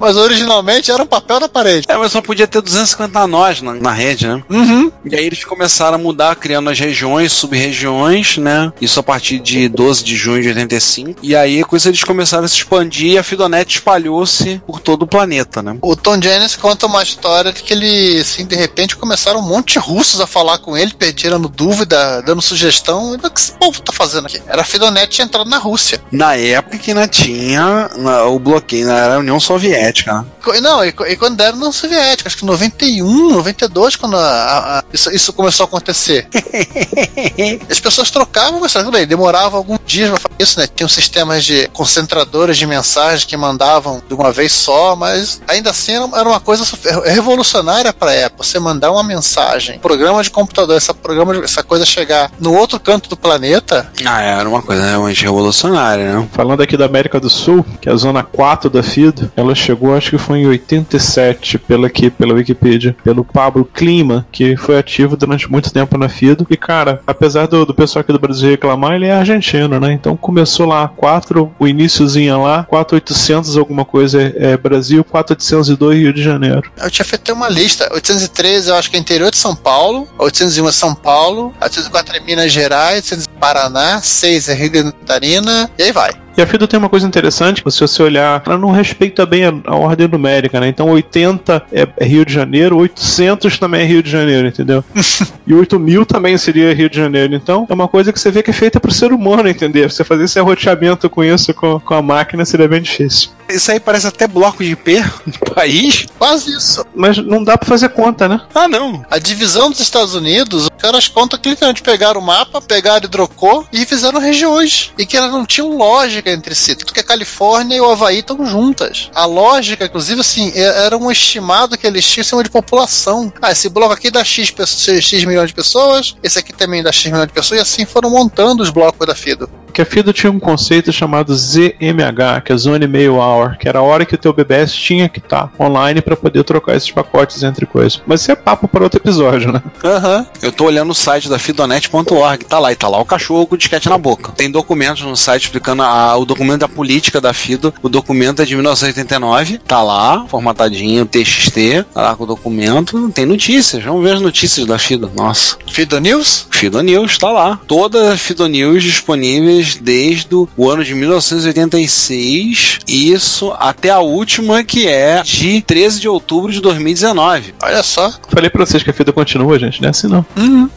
Mas originalmente era um papel na parede. É, mas só podia ter 250 nós na, na rede, né? Uhum. E aí eles começaram a mudar, criando as regiões, sub-regiões, né? Isso a partir de 12 de junho de 85. E aí com isso eles começaram a se expandir e a Fidonet espalhou-se por todo o planeta, né? O Tom Jennings conta uma história de que ele, assim, de repente começaram um monte de russos a falar com ele, tirando dúvida, dando sugestão. O que esse povo tá fazendo aqui? Era a Fidonet tinha entrado na Rússia. Na época que ainda tinha na- o bloqueio, na era a União Soviética, né? Não, e, e quando era União Soviética, acho que em 91, 92, quando a- a- a- isso, isso começou a acontecer. As pessoas trocavam, bem, demorava alguns dias pra fazer isso, né? Tinham sistemas de concentradores de mensagens que mandavam de uma vez só, mas ainda assim era era uma coisa su- revolucionária pra época. Você mandar uma mensagem, programa de computador, essa, programa de- essa coisa chegar no outro canto do planeta. Ah, era uma coisa realmente revolucionária, né? Falando aqui da América do Sul, que é a zona 4 da FIDO, ela chegou, acho que foi em 87, pela, aqui, pela Wikipedia, pelo Pablo Clima, que foi ativo durante muito tempo na FIDO. E, cara, apesar do, do pessoal aqui do Brasil reclamar, ele é argentino, né? Então começou lá 4, o iníciozinho lá, 4800 alguma coisa é, é Brasil, 4802 Rio de Janeiro. Eu tinha feito uma lista. 813 eu acho que é interior de São Paulo, 801 é São Paulo, 804 é Minas Gerais, 800 é Paraná, 6 é Rio de Catarina, e aí vai. E a FIDO tem uma coisa interessante, se você olhar, ela não respeita bem a, a ordem numérica, né? Então 80 é, é Rio de Janeiro, 800 também é Rio de Janeiro, entendeu? e 8000 também seria Rio de Janeiro. Então é uma coisa que você vê que é feita pro ser humano, entender? Você fazer esse arroteamento com isso, com, com a máquina, seria bem difícil. Isso aí parece até bloco de IP do país. Quase isso. Mas não dá pra fazer conta, né? Ah, não. A divisão dos Estados Unidos, os caras contam que literalmente pegaram o mapa, pegaram hidrocor e fizeram regiões. E que elas não tinham lógica entre si. Tanto que a Califórnia e o Havaí estão juntas. A lógica, inclusive, assim, é- era um estimado que eles tinham em cima de população. Ah, esse bloco aqui dá X, pessoas, X milhões de pessoas, esse aqui também dá X milhões de pessoas, e assim foram montando os blocos da FIDO. Porque a FIDO tinha um conceito chamado ZMH, que é Zone Mail Hour, que era a hora que o teu BBS tinha que estar online para poder trocar esses pacotes entre coisas. Mas isso é papo para outro episódio, né? Aham. Eu tô olhando o site da fidonet.org, tá lá, e tá lá o cachorro com o disquete na boca. Tem documentos no site explicando a- o documento da política da Fido. O documento é de 1989, tá lá, formatadinho, TXT, tá lá com o documento. Tem notícias, vamos ver as notícias da Fido. Nossa. Fido News? Fido News, tá lá. Todas as Fido News disponíveis desde o ano de 1986, isso até a última que é de 13 de outubro de 2019. Olha só. Falei pra vocês que a FIDO continua, gente, não é assim não.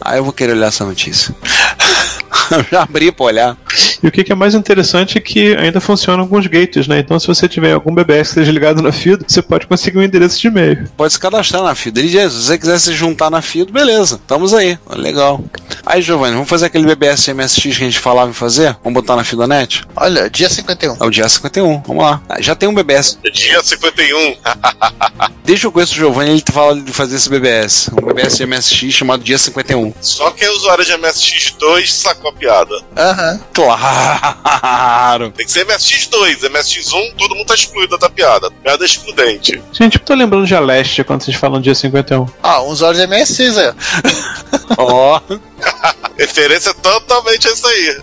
Aí eu vou querer olhar essa notícia. Eu Já abri pra olhar. E o que que é mais interessante é que ainda funcionam alguns gates, né? Então se você tiver algum BBS que esteja ligado na FIDO, você pode conseguir um endereço de e-mail. Pode se cadastrar na Fido. Ele diz, se você quiser se juntar na Fido, beleza. Estamos aí. Legal. Aí, Giovanni, vamos fazer aquele BBS de MSX que a gente falava em fazer? Vamos botar na Fidonet? Olha, dia 51. É o dia 51. Vamos lá. Ah, Já tem um BBS. Dia 51. Desde que eu conheço o Giovanni, ele fala de fazer esse BBS. Um BBS de MSX chamado Dia 51. Só quem é usuário de MSX2 sacou a piada. Aham. Claro. Tem que ser MSX2. MSX1, todo mundo tá excluído da piada. Piada excludente. Gente, eu tô lembrando de Aleste quando vocês falam dia 51. Ah, um usuário de MS6 aí. Ó. Referência totalmente a isso aí.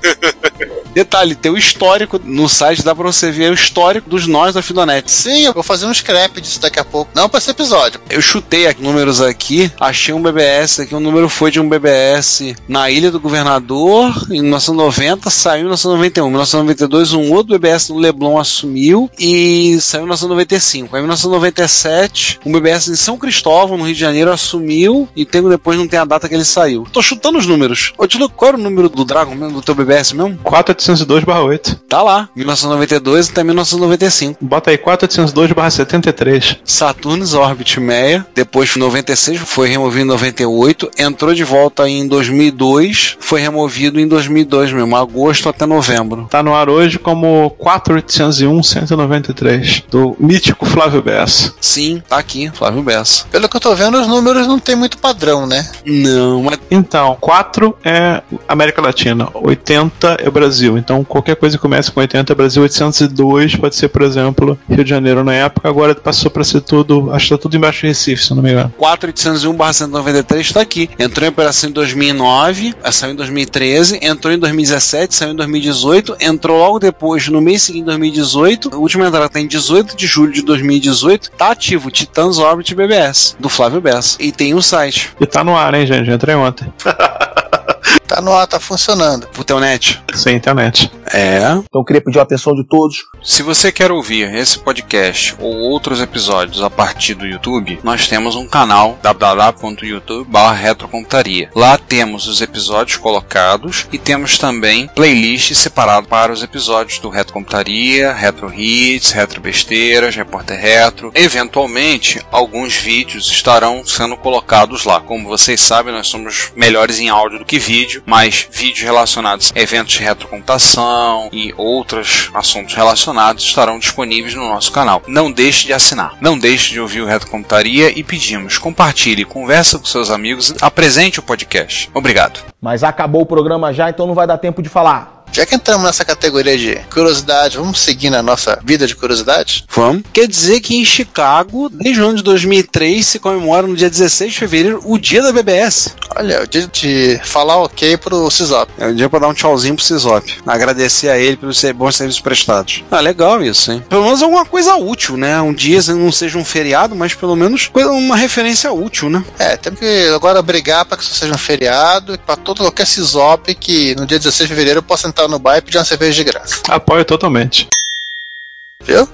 Detalhe, tem o histórico no site, dá pra você ver o histórico dos nós da Fidonet. Sim, eu vou fazer um scrap disso daqui a pouco. Não pra esse episódio. Eu chutei aqui, números aqui, achei um BBS aqui, o número foi de um BBS na Ilha do Governador, em 1990, saiu saiu em 1991. Em 1992, um outro BBS no Leblon assumiu e saiu em 1995. Aí em 1997, um BBS em São Cristóvão, no Rio de Janeiro, assumiu e tempo depois não tem a data que ele saiu. Tô chutando os números. Ô, Tilo, qual era o número do Dragon mesmo, do teu BBS mesmo? 4802/8. Tá lá, 1992 até 1995. Bota aí 4802/73. Saturnus Orbit 6, depois em 96 foi removido em 98, entrou de volta em 2002, foi removido em 2002 mesmo, agosto até novembro. Tá no ar hoje como 4801-193, do mítico Flávio Bessa. Sim, tá aqui, Flávio Bessa. Pelo que eu tô vendo, os números não tem muito padrão, né? Não, mas Então, 4 é América Latina, 80 é Brasil. Então, qualquer coisa que comece com 80 é Brasil, 802 pode ser, por exemplo, Rio de Janeiro na época, agora passou pra ser tudo, acho que tá tudo embaixo de Recife, se não me engano. 4801-193 tá aqui. Entrou em operação em 2009, eh, saiu em 2013, entrou em 2017, saiu em 2018, entrou logo depois, no mês seguinte, em 2018. A última entrada tá em 18 de julho de 2018. Tá ativo, Titãs Orbit BBS, do Flávio Bessa. E tem um site. E tá no ar, hein, gente? Entrei ontem. Tá no ar, tá funcionando. Pro teu net. Sem internet. É. Então eu queria pedir a atenção de todos. Se você quer ouvir esse podcast ou outros episódios a partir do YouTube, nós temos um canal www.youtube.retrocomputaria. Lá temos os episódios colocados e temos também playlist separado para os episódios do Retro Computaria, Retro Hits, Retro Besteiras, Repórter Retro. Eventualmente, alguns vídeos estarão sendo colocados lá. Como vocês sabem, nós somos melhores em áudio do que vídeo, mas vídeos relacionados a eventos de retrocomputação e outros assuntos relacionados estarão disponíveis no nosso canal. Não deixe de assinar. Não deixe de ouvir o Retrocomputaria e pedimos, compartilhe, conversa com seus amigos, apresente o podcast. Obrigado. Mas acabou o programa já, então não vai dar tempo de falar. Já que entramos nessa categoria de curiosidade, vamos seguir na nossa vida de curiosidade? Vamos. Quer dizer que em Chicago, desde o ano de 2003, se comemora no dia 16 de fevereiro o dia da BBS. Olha, o dia de falar ok pro Cisop. É o dia pra dar um tchauzinho pro Cisop. Agradecer a ele pelos bons serviços prestados. Ah, legal isso, hein? Pelo menos alguma coisa útil, né? Um dia não seja um feriado, mas pelo menos uma referência útil, né? É, temos que agora brigar para que isso seja um feriado, para todo qualquer Cisop que no dia 16 de fevereiro eu possa entrar no bar e pedir uma cerveja de graça. Apoio totalmente. Viu?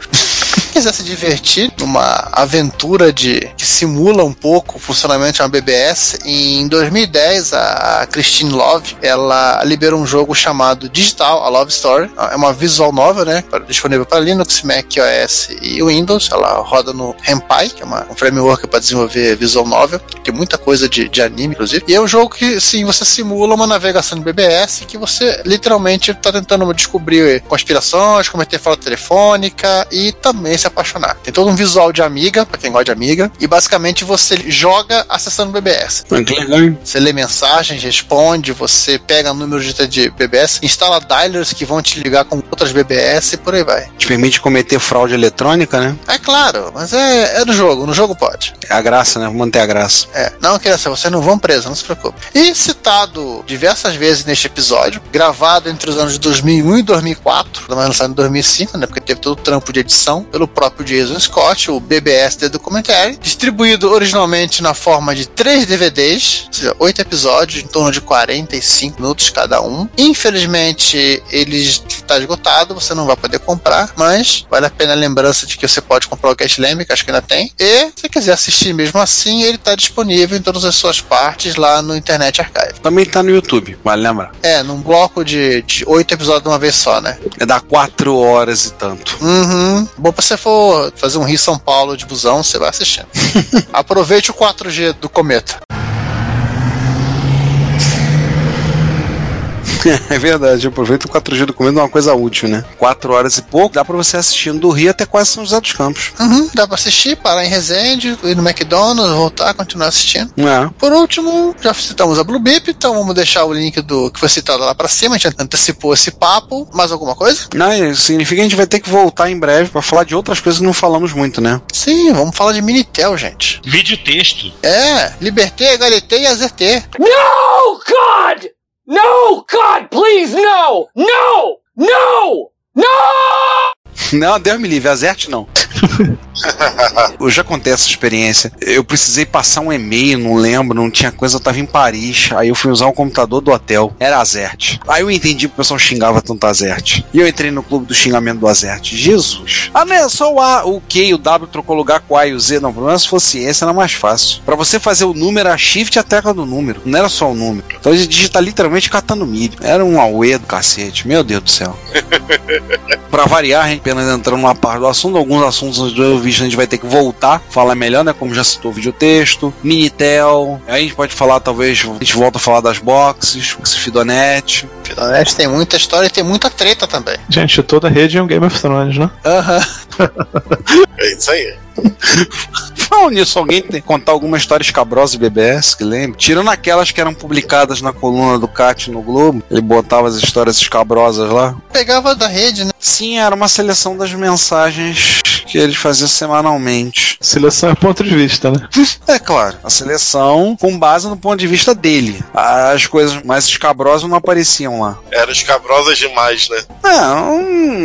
Quiser se divertir numa aventura de que simula um pouco o funcionamento de uma BBS, em 2010 a Christine Love ela liberou um jogo chamado Digital, a Love Story. É uma visual novel, né? Disponível para Linux, Mac OS e Windows. Ela roda no Henpai, que é uma, um framework para desenvolver visual novel. Tem muita coisa de, de anime, inclusive. E é um jogo que, sim, você simula uma navegação de BBS que você literalmente está tentando descobrir conspirações, cometer fraude telefônica e também se apaixonar. Tem todo um visual de amiga, para quem gosta de amiga, e basicamente você joga acessando BBS. Ah? Você lê mensagens, responde, você pega número de, de BBS, instala dialers que vão te ligar com outras BBS e por aí vai. Te permite cometer fraude eletrônica, né? É claro, mas é, é do jogo, no jogo pode. É a graça, né? Manter a graça. É, não, criança, vocês não vão preso, não se preocupe. E citado diversas vezes neste episódio, gravado entre os anos de 2001 e 2004, mas lançado em 2005, né, porque teve todo o trampo de edição pelo próprio Jason Scott, o BBS The Documentary, distribuído originalmente na forma de três DVDs, ou seja, oito episódios, em torno de 45 minutos cada um. Infelizmente, ele está esgotado, você não vai poder comprar, mas vale a pena a lembrança de que você pode comprar o Cast Lamb, que acho que ainda tem. E se você quiser assistir mesmo assim, ele está disponível em todas as suas partes lá no Internet Archive. Também tá no YouTube, vale lembrar. É, num bloco de oito episódios de uma vez só, né? É dar quatro horas e tanto. Uhum. Bom, pra você for fazer um Rio São Paulo de busão, você vai assistindo. Aproveite o 4G do Cometa. É verdade, aproveita o 4G do comendo é uma coisa útil, né? Quatro horas e pouco, dá pra você assistindo do Rio até quase São José dos Campos. Uhum, dá pra assistir, parar em Resende, ir no McDonald's, voltar, continuar assistindo. É. Por último, já citamos a Blue Beep, então vamos deixar o link do que foi citado lá pra cima, a gente antecipou esse papo. Mais alguma coisa? Não, isso significa que a gente vai ter que voltar em breve pra falar de outras coisas que não falamos muito, né? Sim, vamos falar de Minitel, gente. Vídeo texto. É, Liberté, Egalité e Azerté. No, God! No, God, please, no! No! No! No! Não, Deus me livre, Azerte não. Eu já contei essa experiência. Eu precisei passar um e-mail, não lembro, não tinha coisa, eu tava em Paris. Aí eu fui usar um computador do hotel. Era Azert. Aí eu entendi que o pessoal xingava tanto Azert. E eu entrei no clube do xingamento do Azert. Jesus. Ah, né? Só o A, o Q e o W trocou lugar com o A e o Z. Não, o problema é se fosse esse, era mais fácil. Pra você fazer o número, a shift e a tecla do número. Não era só o número. Então gente digita literalmente catando milho. Era um auê do cacete. Meu Deus do céu. Pra variar, gente apenas entrando numa parte do assunto, alguns assuntos do vídeo a gente vai ter que voltar, falar melhor, né? Como já citou o videotexto, Minitel, aí a gente pode falar, talvez, a gente volta a falar das boxes, Fidonet. Fidonet tem muita história e tem muita treta também. Gente, toda rede é um Game of Thrones, né? Aham. É isso aí. Falando nisso, alguém tem que contar alguma história escabrosa de BBS que lembre? Tirando aquelas que eram publicadas na coluna do Cat no Globo, ele botava as histórias escabrosas lá. Pegava da rede, né? Sim, era uma seleção das mensagens que eles faziam semanalmente. Seleção é ponto de vista, né? É claro, a seleção com base no ponto de vista dele. As coisas mais escabrosas não apareciam lá. Eram escabrosas demais, né? Não,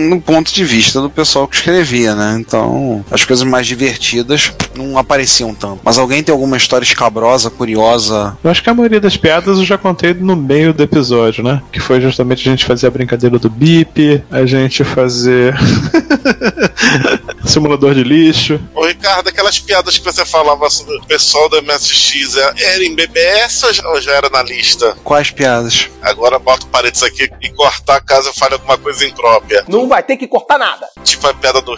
no ponto de vista do pessoal que escrevia, né? Então, as coisas mais divertidas não apareciam tanto. Mas alguém tem alguma história escabrosa, curiosa? Eu acho que a maioria das piadas eu já contei no meio do episódio, né? Que foi justamente a gente fazer a brincadeira do bip, a gente fazer. simulador de lixo. Ô Ricardo, aquelas piadas que você falava sobre o pessoal do MSX, é- era em BBS ou já, ou já era na lista? Quais piadas? Agora bota parênteses aqui e cortar caso eu fale alguma coisa imprópria. Não vai ter que cortar nada. Tipo a piada do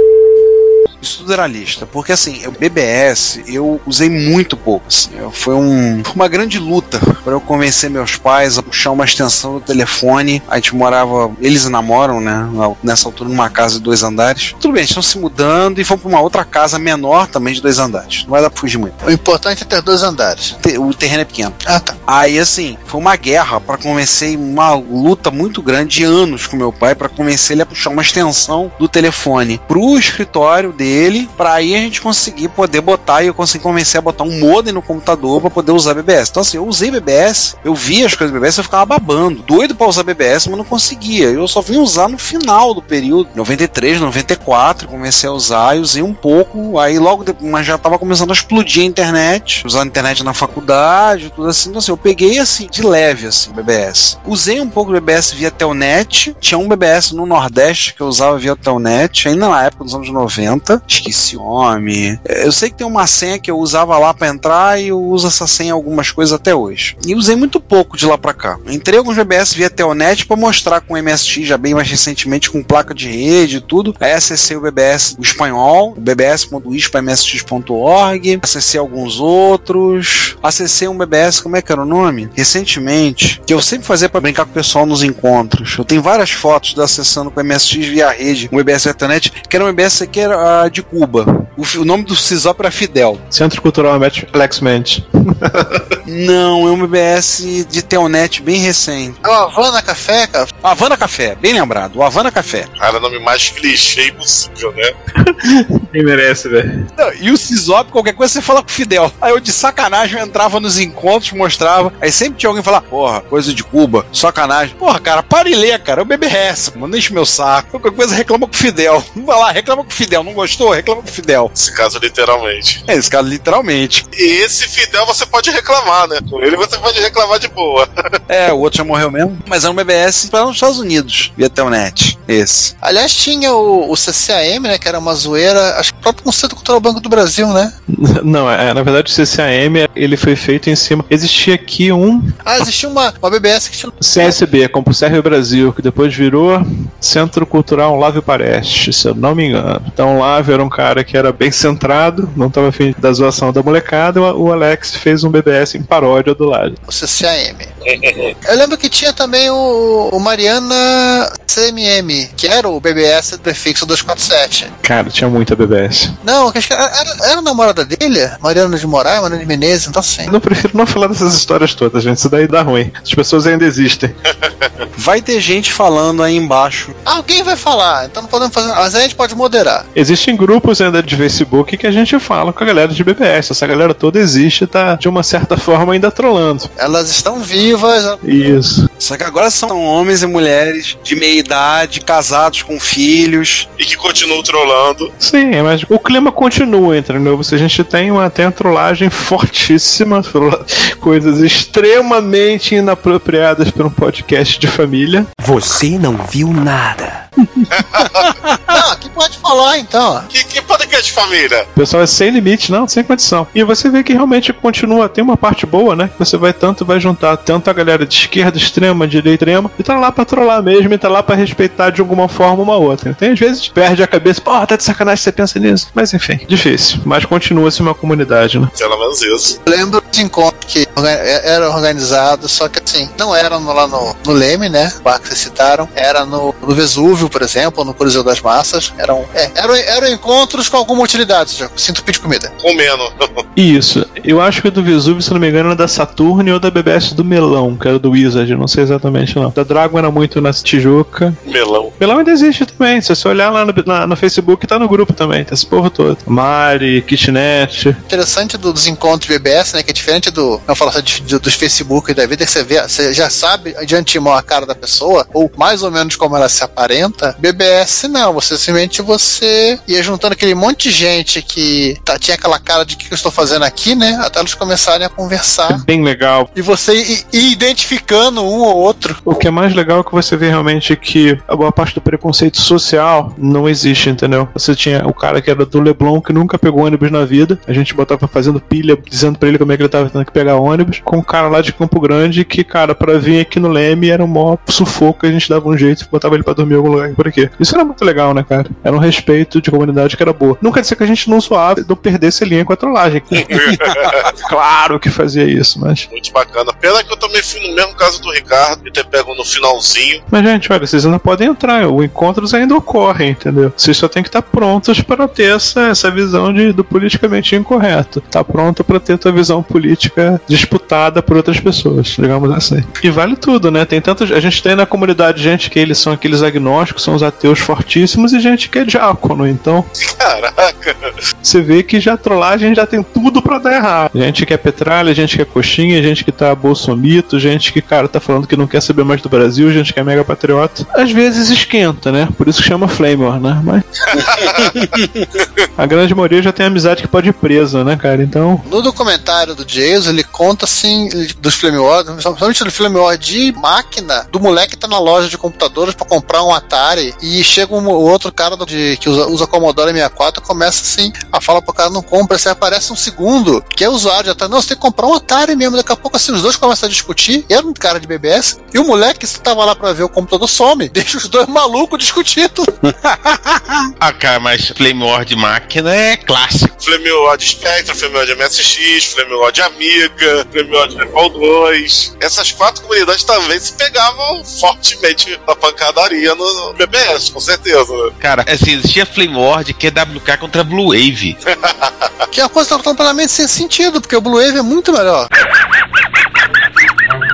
Isso tudo era lista. Porque assim, o BBS eu usei muito pouco. Assim. Foi um, uma grande luta para eu convencer meus pais a puxar uma extensão do telefone. A gente morava. Eles namoram, né? Nessa altura, numa casa de dois andares. Tudo bem, eles estão se mudando e vão para uma outra casa menor também de dois andares. Não vai dar pra fugir muito. O importante é ter dois andares. O terreno é pequeno. Ah, tá. Aí, assim, foi uma guerra para convencer, uma luta muito grande de anos com meu pai para convencer ele a puxar uma extensão do telefone pro escritório dele, para aí a gente conseguir poder botar e eu consegui convencer a botar um modem no computador para poder usar BBS. Então, assim, eu usei BBS, eu vi as coisas do BBS, eu ficava babando, doido para usar BBS, mas não conseguia. Eu só vim usar no final do período, 93, 94, comecei a usar e usei um pouco, aí logo depois, mas já tava começando a explodir a internet, usando a internet na faculdade, tudo assim. Então, assim, eu peguei assim, de leve, assim, BBS. Usei um pouco do BBS via Telnet, tinha um BBS no Nordeste que eu usava via Telnet, ainda na época dos anos 90, esqueci o nome. É, Eu sei que tem uma senha que eu usava lá pra entrar e eu uso essa senha em algumas coisas até hoje. E usei muito pouco de lá pra cá. Entrei alguns BBS via Telnet pra mostrar com o MSX já bem mais recentemente com placa de rede e tudo. Aí acessei o BBS o espanhol, o bbs.ispa.msx.org, acessei alguns outros, acessei um BBS, como é que era o nome? Recentemente, que eu sempre fazia pra brincar com o pessoal nos encontros. Eu tenho várias fotos de acessando com MSX via rede, um BBS via Telnet, que era um BBS que era ah, de Cuba. O, o nome do CISOP era Fidel. Centro Cultural Alex Mendes. Não, é um BBS de Telnet bem recente. É o Havana Café, cara. O Havana Café, bem lembrado. O Havana Café. Cara, nome mais clichê possível, né? Quem merece, velho? Não, e o CISOP, qualquer coisa você fala com o Fidel. Aí eu de sacanagem eu entrava nos encontros, mostrava. Aí sempre tinha alguém falar, porra, coisa de Cuba, sacanagem. Porra, cara, para e lê, cara. É o BBS, mano, não enche meu saco. Qualquer coisa reclama com o Fidel. Vai lá, reclama com o Fidel. Não gostou? Reclama com o Fidel. Nesse caso, literalmente. É, esse cara literalmente. E esse Fidel você pode reclamar, né? Com ele você pode reclamar de boa. É, o outro já morreu mesmo. Mas era um BBS para os Estados Unidos, via Telnet. Esse. Aliás, tinha o, o CCAM, né? Que era uma zoeira, acho que próprio no Centro Cultural Banco do Brasil, né? Não, é, na verdade o CCAM ele foi feito em cima. Existia aqui um Ah, existia uma, uma BBS que tinha. CSB, Compulserve Brasil, que depois virou Centro Cultural Lávio Pareste, se eu não me engano. Então Lávio era um cara que era bem centrado, não estava afim da zoação da molecada, o Alex fez um BBS em paródia do lado. O CCAM. Eu lembro que tinha também o, o Mariana CMM, que era o BBS do prefixo 247. Cara, tinha muita BBS. Não, que acho que era, era, era a namorada dele? Mariana de Moraes, Mariana de Menezes, então sim. Eu não prefiro não falar dessas histórias todas, gente. Isso daí dá ruim. As pessoas ainda existem. Vai ter gente falando aí embaixo. Alguém vai falar, então não podemos fazer. Mas a gente pode moderar. Existem grupos ainda de Facebook que a gente fala com a galera de BBS. Essa galera toda existe e tá, de uma certa forma, ainda trolando. Elas estão vivas construtivas. Isso. Só que agora são homens e mulheres de meia idade, casados com filhos. E que continuam trollando. Sim, mas o clima continua, entendeu? Você, a gente tem uma, tem uma trollagem fortíssima, coisas extremamente inapropriadas para um podcast de família. Você não viu nada. Não, aqui pode falar então. Que, que podcast de família? O pessoal é sem limite, não, sem condição. E você vê que realmente continua, tem uma parte boa, né? Você vai tanto, vai juntar tanto a galera de esquerda extrema, direita extrema, e tá lá pra trollar mesmo, e tá lá pra respeitar de alguma forma uma outra. Tem às vezes perde a cabeça, pô, tá de sacanagem você pensa nisso. Mas enfim, difícil. Mas continua-se uma comunidade, né? Pelo menos isso. Lembro dos encontros que é- eram organizados, só que assim, não eram no- lá no, no Leme, né? O bar que vocês citaram, era no, no Vesúvio, por exemplo, no Coliseu das Massas. Eram, é, eram, eram encontros com alguma utilidade, seja, sinto pedir comida. Comendo. Isso. Eu acho que o do Vesúvio, se não me engano, era da Saturn ou da BBS do Melão, que era do Wizard, não sei exatamente não. Da Dragon era muito na Tijuca. Melão. Melão ainda existe também. Se você olhar lá no, na- no Facebook, tá no grupo também. Tá esse povo todo. Mari, Kitnet. interessante do- dos encontros BBS, né? Que é diferente do. Eu falo assim, de- de- dos Facebook da vida, que você vê, você já sabe de antemão a cara da pessoa, ou mais ou menos como ela se aparenta. BBS não, você simplesmente você ia juntando aquele monte de gente que tá- tinha aquela cara de o que eu estou fazendo aqui, né? Até eles começarem a conversar. Bem legal. E você ir, ir identificando um ou outro. O que é mais legal é que você vê realmente que a boa parte do preconceito social não existe, entendeu? Você tinha o cara que era do Leblon que nunca pegou ônibus na vida. A gente botava fazendo pilha, dizendo pra ele como é que ele tava tendo que pegar ônibus. Com um cara lá de Campo Grande que, cara, pra vir aqui no Leme era um maior sufoco. A gente dava um jeito, botava ele pra dormir em algum lugar por aqui. Isso era muito legal, né, cara? Era um respeito de comunidade que era boa. Quer dizer que a gente não zoava, não perdesse linha com a trollagem. claro que fazia isso, mas. Muito bacana. Pena que eu também fui no mesmo caso do Ricardo, de ter pego no finalzinho. Mas, gente, olha, vocês ainda podem entrar, o encontros ainda ocorrem, entendeu? Vocês só tem que estar prontos para ter essa, essa visão de, do politicamente incorreto. Tá pronto para ter tua visão política disputada por outras pessoas, digamos assim. E vale tudo, né? Tem tantos. A gente tem na comunidade gente que eles são aqueles agnósticos, são os ateus fortíssimos, e gente que é diácono. Então, Caraca. você vê que já a trollagem já tem tudo pra dar errado. Gente que é petralha, gente que é coxinha, gente que tá bolsomito, gente que, cara, tá falando que não quer saber mais do Brasil, gente que é mega patriota. Às vezes esquenta, né? Por isso que chama Flame War, né? Mas. a grande maioria já tem amizade que pode ir presa, né, cara? Então. No documentário do Jason, ele conta assim dos Flame Wars, principalmente do Flame War de máquina, do moleque que tá na loja de computadores pra comprar um Atari e chega um outro cara do- de, que usa, usa Commodore 64 e começa assim a falar pro cara não compra, você aparece um segundo que é usuário de Atari, não, você tem que comprar um Atari mesmo, daqui a pouco assim os dois começam a discutir, era um cara de BBS, e o moleque que tava lá pra ver o computador some, deixa os dois malucos discutindo. Ah, cara, mas Flame War de máquina é clássico. Flame War de Spectra, Flame War de MSX, Flame War de Amiga, Flame War de Apple 2. Essas quatro comunidades também se pegavam fortemente na pancadaria no BBS, com certeza. Cara, assim, existia Flame War de QWK contra Blue Wave. que é uma coisa completamente sem sentido, porque o Blue Wave é muito melhor.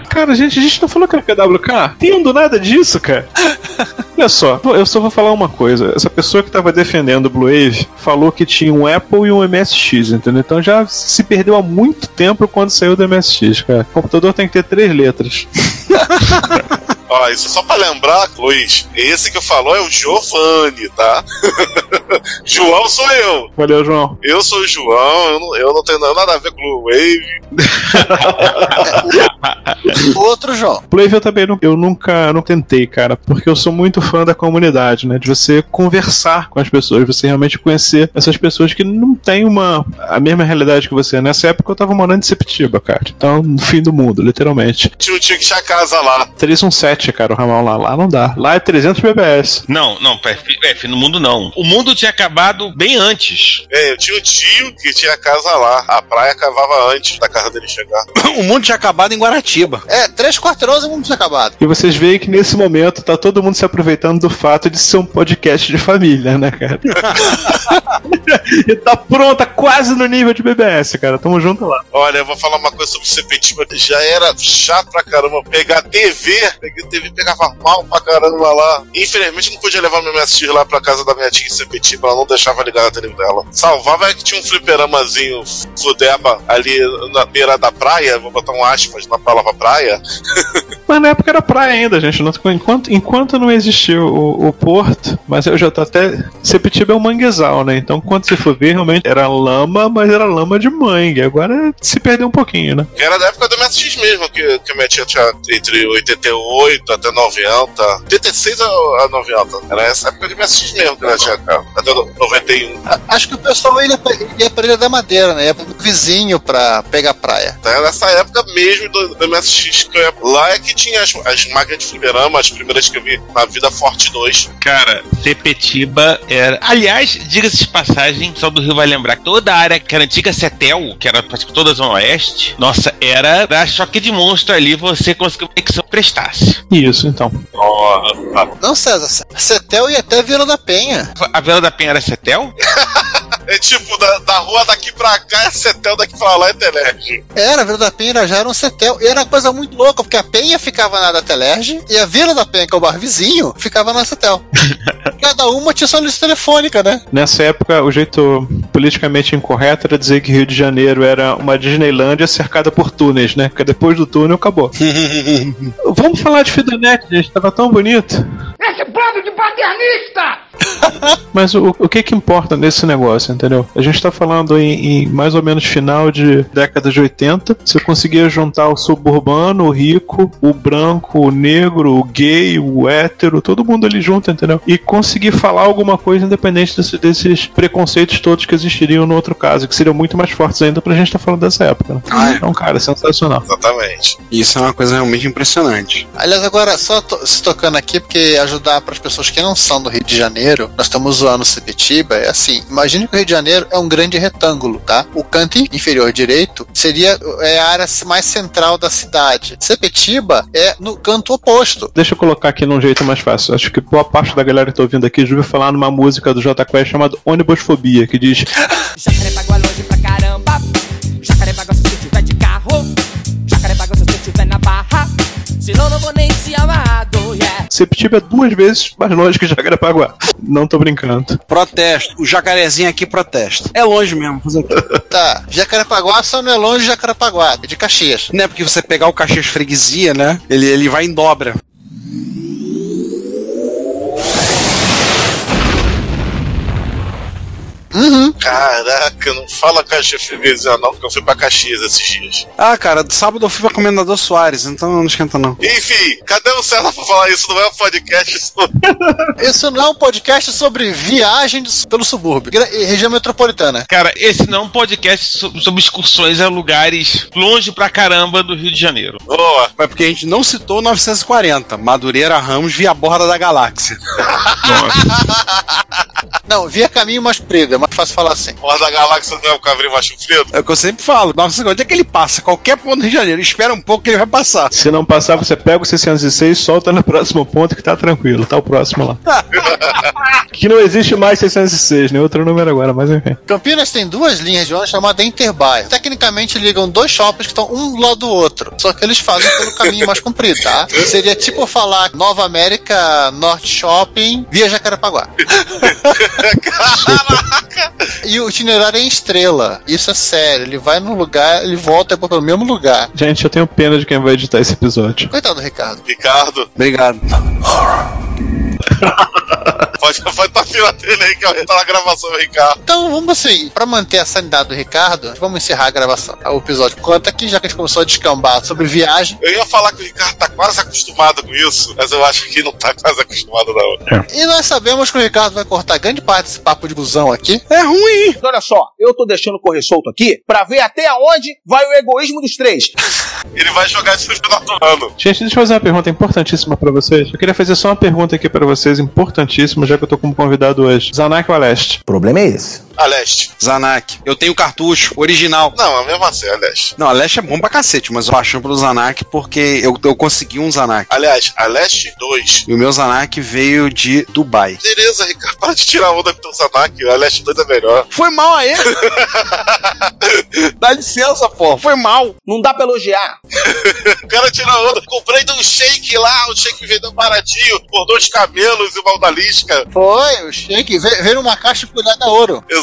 Cara, gente, a gente não falou que era PWK? Tendo nada disso, cara. Olha só, eu só vou falar uma coisa. Essa pessoa que tava defendendo o Blue Wave falou que tinha um Apple e um MSX, entendeu? Então já se perdeu há muito tempo quando saiu do MSX, cara. O computador tem que ter três letras. Ó, isso só pra lembrar, Luiz, esse que falou é o Giovanni, tá? João sou eu. Valeu, João. Eu sou o João, eu não, eu não tenho nada a ver com o Wave. Outro João. Eu também não, eu nunca não tentei, cara, porque eu sou muito fã da comunidade, né? De você conversar com as pessoas, você realmente conhecer essas pessoas que não têm uma a mesma realidade que você. Nessa época eu tava morando em Sepetiba, cara. Então, no fim do mundo, literalmente. Tinha tio que tinha casa lá. 317, cara, o ramal lá. Lá não dá. Lá é 300 BBS. Não, não, F, F, no mundo não. O mundo tinha acabado bem antes. É, eu tinha um tio que tinha casa lá. A praia cavava antes da casa dele chegar. o mundo tinha acabado em Guaratiba. É, três quarteirões e o mundo tinha acabado. E vocês veem que nesse momento tá todo mundo se aproveitando do fato de ser um podcast de família, né, cara? e tá pronta, quase no nível de BBS, cara. Tamo junto lá. Olha, eu vou falar uma coisa sobre Sepetiba que já era chato pra caramba. Pegar TV, peguei TV pegava mal pra caramba lá. Infelizmente não podia levar meu MSX lá pra casa da minha tia em Sepetiba, ela não deixava ligar a TV dela. Salvava é que tinha um fliperamazinho fudeba ali na beira da praia, vou botar um aspas na palavra praia. Mas na época era praia ainda, gente. Enquanto, enquanto não existiu o, o porto, mas eu já tô até. Sepetiba é um manguezal, né? Então quando você for ver, realmente era lama, mas era lama de mangue. Agora se perdeu um pouquinho, né? Era da época do MSX mesmo, que, que a minha tia tinha entre 88 até 90. 86 a, a 90. Era essa época de MSX mesmo que ela tinha, cara. Até no- 91. Acho que o pessoal ia pra, ia pra Ilha da Madeira, né? Ia pro vizinho pra pegar praia. Então, era nessa época mesmo do, do MSX que eu ia. Lá é que tinha as, as máquinas de fliperama, as primeiras que eu vi na vida Forte 2. Cara, Sepetiba era. Aliás, diga-se de passagem, só do Rio vai lembrar que toda a área que era antiga Cetel, que era praticamente toda a Zona Oeste, nossa, era da choque de monstro ali, você conseguiu uma conexão que prestasse. Isso, então. Não, César, Cetel e até Vila da Penha. A Vila da Penha era Cetel? É tipo, da, da rua daqui pra cá é Cetel, daqui pra lá é Telerge. Era, a Vila da Penha já era um Cetel. E era uma coisa muito louca, porque a Penha ficava na da Telerge e a Vila da Penha, que é o bar vizinho, ficava na Cetel. Cada uma tinha sua lista telefônica, né? Nessa época, o jeito politicamente incorreto era dizer que Rio de Janeiro era uma Disneylândia cercada por túneis, né? Porque depois do túnel acabou. Vamos falar de Fidonet, gente. Tava tão bonito. Esse bando de paternista! Mas o, o que que importa nesse negócio, entendeu? A gente tá falando em, em mais ou menos final de década de 80. Você conseguia juntar o suburbano, o rico, o branco, o negro, o gay, o hétero, todo mundo ali junto, entendeu? E conseguir falar alguma coisa independente desse- desses preconceitos todos que existiriam no outro caso, que seriam muito mais fortes ainda pra gente estar falando dessa época. Né? Então, cara, sensacional. Exatamente. Isso é uma coisa realmente impressionante. Aliás, agora, só to- se tocando aqui, porque ajudar para as pessoas que não são do Rio de Janeiro, nós estamos zoando Sepetiba, é assim, imagine que o Rio de Janeiro é um grande retângulo, tá? O canto inferior direito seria é a área mais central da cidade. Sepetiba é no canto oposto. Deixa eu colocar aqui num jeito mais fácil. Acho que boa parte da galera que tá ouvindo aqui já ouviu falar numa música do J Quest chamada Ônibusfobia, que diz Jacarepaguá longe pra caramba. Jacarepaguá se eu tiver de carro. Jacarepaguá se eu tiver na barra. Senão não vou nem se amado, yeah. Sepetiba é duas vezes mais longe que Jacarepaguá. Não tô brincando. Protesto. O jacarezinho aqui protesta. É longe mesmo. Fazer? Tá, Jacarepaguá só não é longe de Jacarepaguá, é de Caxias. Não é porque você pegar o Caxias Freguesia, né? Ele, ele vai em dobra. Uhum. Caraca, não fala Caxias Freguesia não, porque eu fui pra Caxias esses dias. Ah, cara, sábado eu fui pra Comendador Soares, então não esquenta não. Enfim, cadê o César pra falar isso? Não é um podcast sobre... Isso não é um podcast sobre viagem pelo subúrbio, região metropolitana. Cara, esse não é um podcast so- sobre excursões a lugares longe pra caramba do Rio de Janeiro. Boa. Mas porque a gente não citou 940, Madureira Ramos via borda da galáxia. Não, via caminho mais comprido, é mais fácil falar assim. Porra da galáxia não é o cavrinho mais sofrido? É o que eu sempre falo. 940, onde é que ele passa? Qualquer ponto do Rio de Janeiro. Espera um pouco que ele vai passar. Se não passar, você pega o 606, solta no próximo ponto que tá tranquilo. Tá o próximo lá. que não existe mais 606, né? Outro número agora, mas enfim. Campinas tem duas linhas de ônibus chamadas Interbairro. Tecnicamente ligam dois shoppings que estão um do lado do outro. Só que eles fazem pelo caminho mais comprido, tá? Seria tipo falar Nova América Norte Shopping via Jacarepaguá. E o itinerário é em estrela. Isso é sério. Ele vai num lugar, ele volta pelo mesmo lugar. Gente, eu tenho pena de quem vai editar esse episódio. Coitado do Ricardo. Ricardo, Obrigado. pode, pode tá fila dele aí, que tá na gravação, Ricardo. Então vamos assim, pra manter a sanidade do Ricardo, vamos encerrar a gravação. O episódio conta aqui, já que a gente começou a descambar sobre viagem. Eu ia falar que o Ricardo tá quase acostumado com isso, mas eu acho que não tá quase acostumado, não. E nós sabemos que o Ricardo vai cortar grande parte desse papo de busão aqui. É ruim. Olha só, eu tô deixando correr solto aqui pra ver até onde vai o egoísmo dos três. Ele vai jogar isso no final do ano. Gente, deixa eu fazer uma pergunta importantíssima pra vocês. Eu queria fazer só uma pergunta aqui pra vocês, importantíssima, já que eu tô como convidado hoje. Zanak ou Aleste? O problema é esse. A leste. Zanak. Eu tenho cartucho original. Não, a mesma assim, a leste. Não, a Leste é bom pra cacete, mas eu acho pelo Zanak porque eu, eu consegui um Zanak. Aliás, a leste 2. E o meu Zanak veio de Dubai. Beleza, Ricardo, para de tirar onda com teu Zanak. A leste 2 é melhor. Foi mal a ele. Dá licença, pô. Foi mal. Não dá pra elogiar. O cara tirou onda. Comprei de um shake lá, o shake vendeu baratinho, por dois camelos e uma odalisca. Foi, o shake veio, veio numa caixa cuidada a ouro. Exato.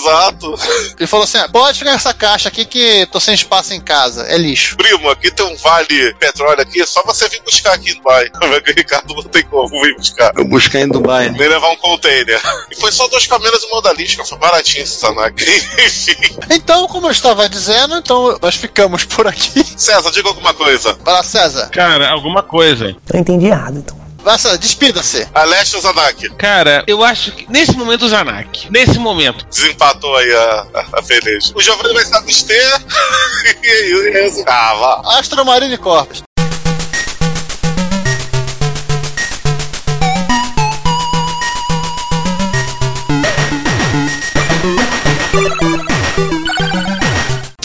Ele falou assim: "Ah, pode ficar nessa caixa aqui que tô sem espaço em casa. É lixo. Primo, aqui tem um vale petróleo aqui, é só você vir buscar aqui no Dubai. O Ricardo não tem como vir buscar. Eu busquei em Dubai, né? Nem levar um container. E foi só dois camelos e uma odalisca, foi baratinho esse Tanak. Enfim. Então, como eu estava dizendo, então nós ficamos por aqui. César, diga alguma coisa. Vai lá, César. Cara, alguma coisa. Eu entendi errado, então. Vai, César, despida-se. Alessio Zanak. Cara, eu acho que nesse momento o Zanak, nesse momento, Desempatou aí a, a, a peleja. O Giovanni vai se abster. e aí, isso. Ah, vá. Astro Marine Corpus.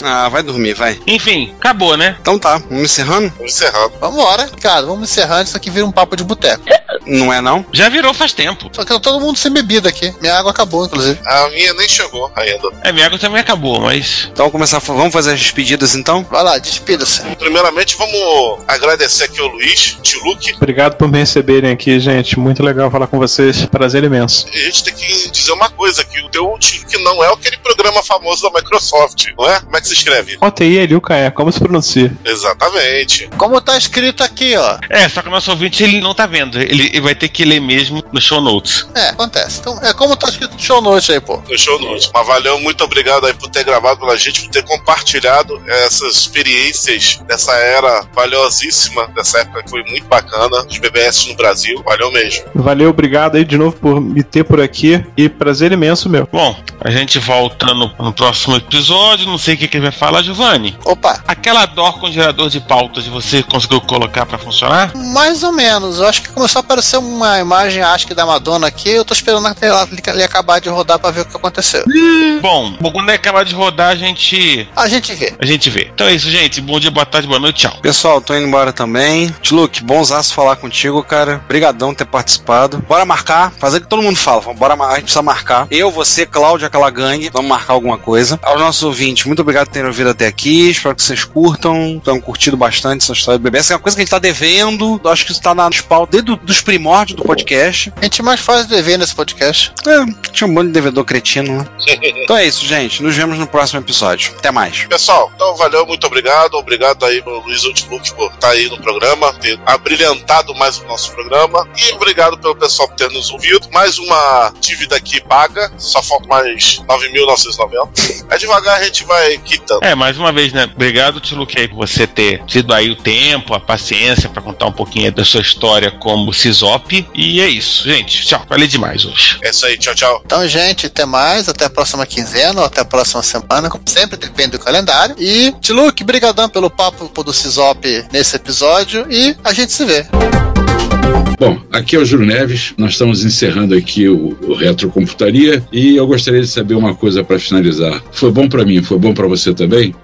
Ah, vai dormir, vai. enfim, acabou, né? Então tá, vamos encerrando? Vamos encerrando. Vambora, cara, vamos encerrando. Isso aqui vira um papo de boteco. Não é não? Já virou faz tempo. Só que tá todo mundo sem bebida aqui. Minha água acabou, inclusive. A minha nem chegou ainda. É, minha água também acabou, mas. Então vamos começar, vamos fazer as despedidas então? Vai lá, despida-se. Primeiramente, vamos agradecer aqui ao Luiz, tio Luke. Obrigado por me receberem aqui, gente. Muito legal falar com vocês. Prazer imenso. E a gente tem que dizer uma coisa, que o teu tio Luke não é aquele programa famoso da Microsoft, não é? Como é que se escreve? OTI Liucaé, como se pronuncia? Exatamente. Como tá escrito aqui, ó. É, só que o nosso ouvinte ele não tá vendo. Ele, ele vai ter que ler mesmo no show notes. É, acontece. Então, é como tá escrito no show note aí, pô. No show notes. Mas valeu, muito obrigado aí por ter gravado pela gente, por ter compartilhado essas experiências dessa era valiosíssima, dessa época que foi muito bacana, dos BBS no Brasil. Valeu mesmo. Valeu, obrigado aí de novo por me ter por aqui. E prazer imenso meu. Bom, a gente volta no, no próximo episódio. Não sei o que, que vai falar, Giovanni. Opa, Aquela DOR com gerador de pautas você conseguiu colocar pra funcionar? mais ou menos. Eu acho que começou a aparecer uma imagem, acho que da Madonna aqui. Eu tô esperando até ela ele acabar de rodar pra ver o que aconteceu. Bom, quando ele acabar de rodar, a gente. A gente vê. A gente vê. Então é isso, gente. Bom dia, boa tarde, boa noite, tchau. Pessoal, tô indo embora também. Luke, bonsaço falar contigo, cara. Obrigadão por ter participado. Bora marcar, fazer o que todo mundo fala. Bora, a gente precisa marcar. Eu, você, Cláudio, aquela gangue, vamos marcar alguma coisa. Aos nossos ouvintes, muito obrigado por terem ouvido até aqui. Espero que vocês curtam. Tenham curtido bastante essa história do bebê. Essa é uma coisa que a gente tá devendo. Acho que isso tá na espalda desde do- dos primórdios do podcast. A gente mais faz dever nesse podcast. É, tinha um monte de devedor cretino, né? Então é isso, gente. Nos vemos no próximo episódio. Até mais. Pessoal, então valeu, muito obrigado. Obrigado aí pro Luiz Outlook por estar aí no programa, ter abrilhantado mais o nosso programa. E obrigado pelo pessoal por ter nos ouvido. Mais uma dívida aqui paga, só falta mais 9.990. É devagar a gente vai É, mais uma vez, né? Obrigado, Tio Luque, por você ter tido aí o tempo, a paciência pra contar um pouquinho da sua história como Cisop. E é isso, gente. Tchau. Falei demais hoje. É isso aí, tchau, tchau. Então, gente, até mais. Até a próxima quinzena ou até a próxima semana. Como sempre, depende do calendário. E, Tiluque, brigadão pelo papo do Cisop nesse episódio. E a gente se vê. Bom, aqui é o Júlio Neves, nós estamos encerrando aqui o, o Retrocomputaria e eu gostaria de saber uma coisa para finalizar. Foi bom para mim, foi bom para você também?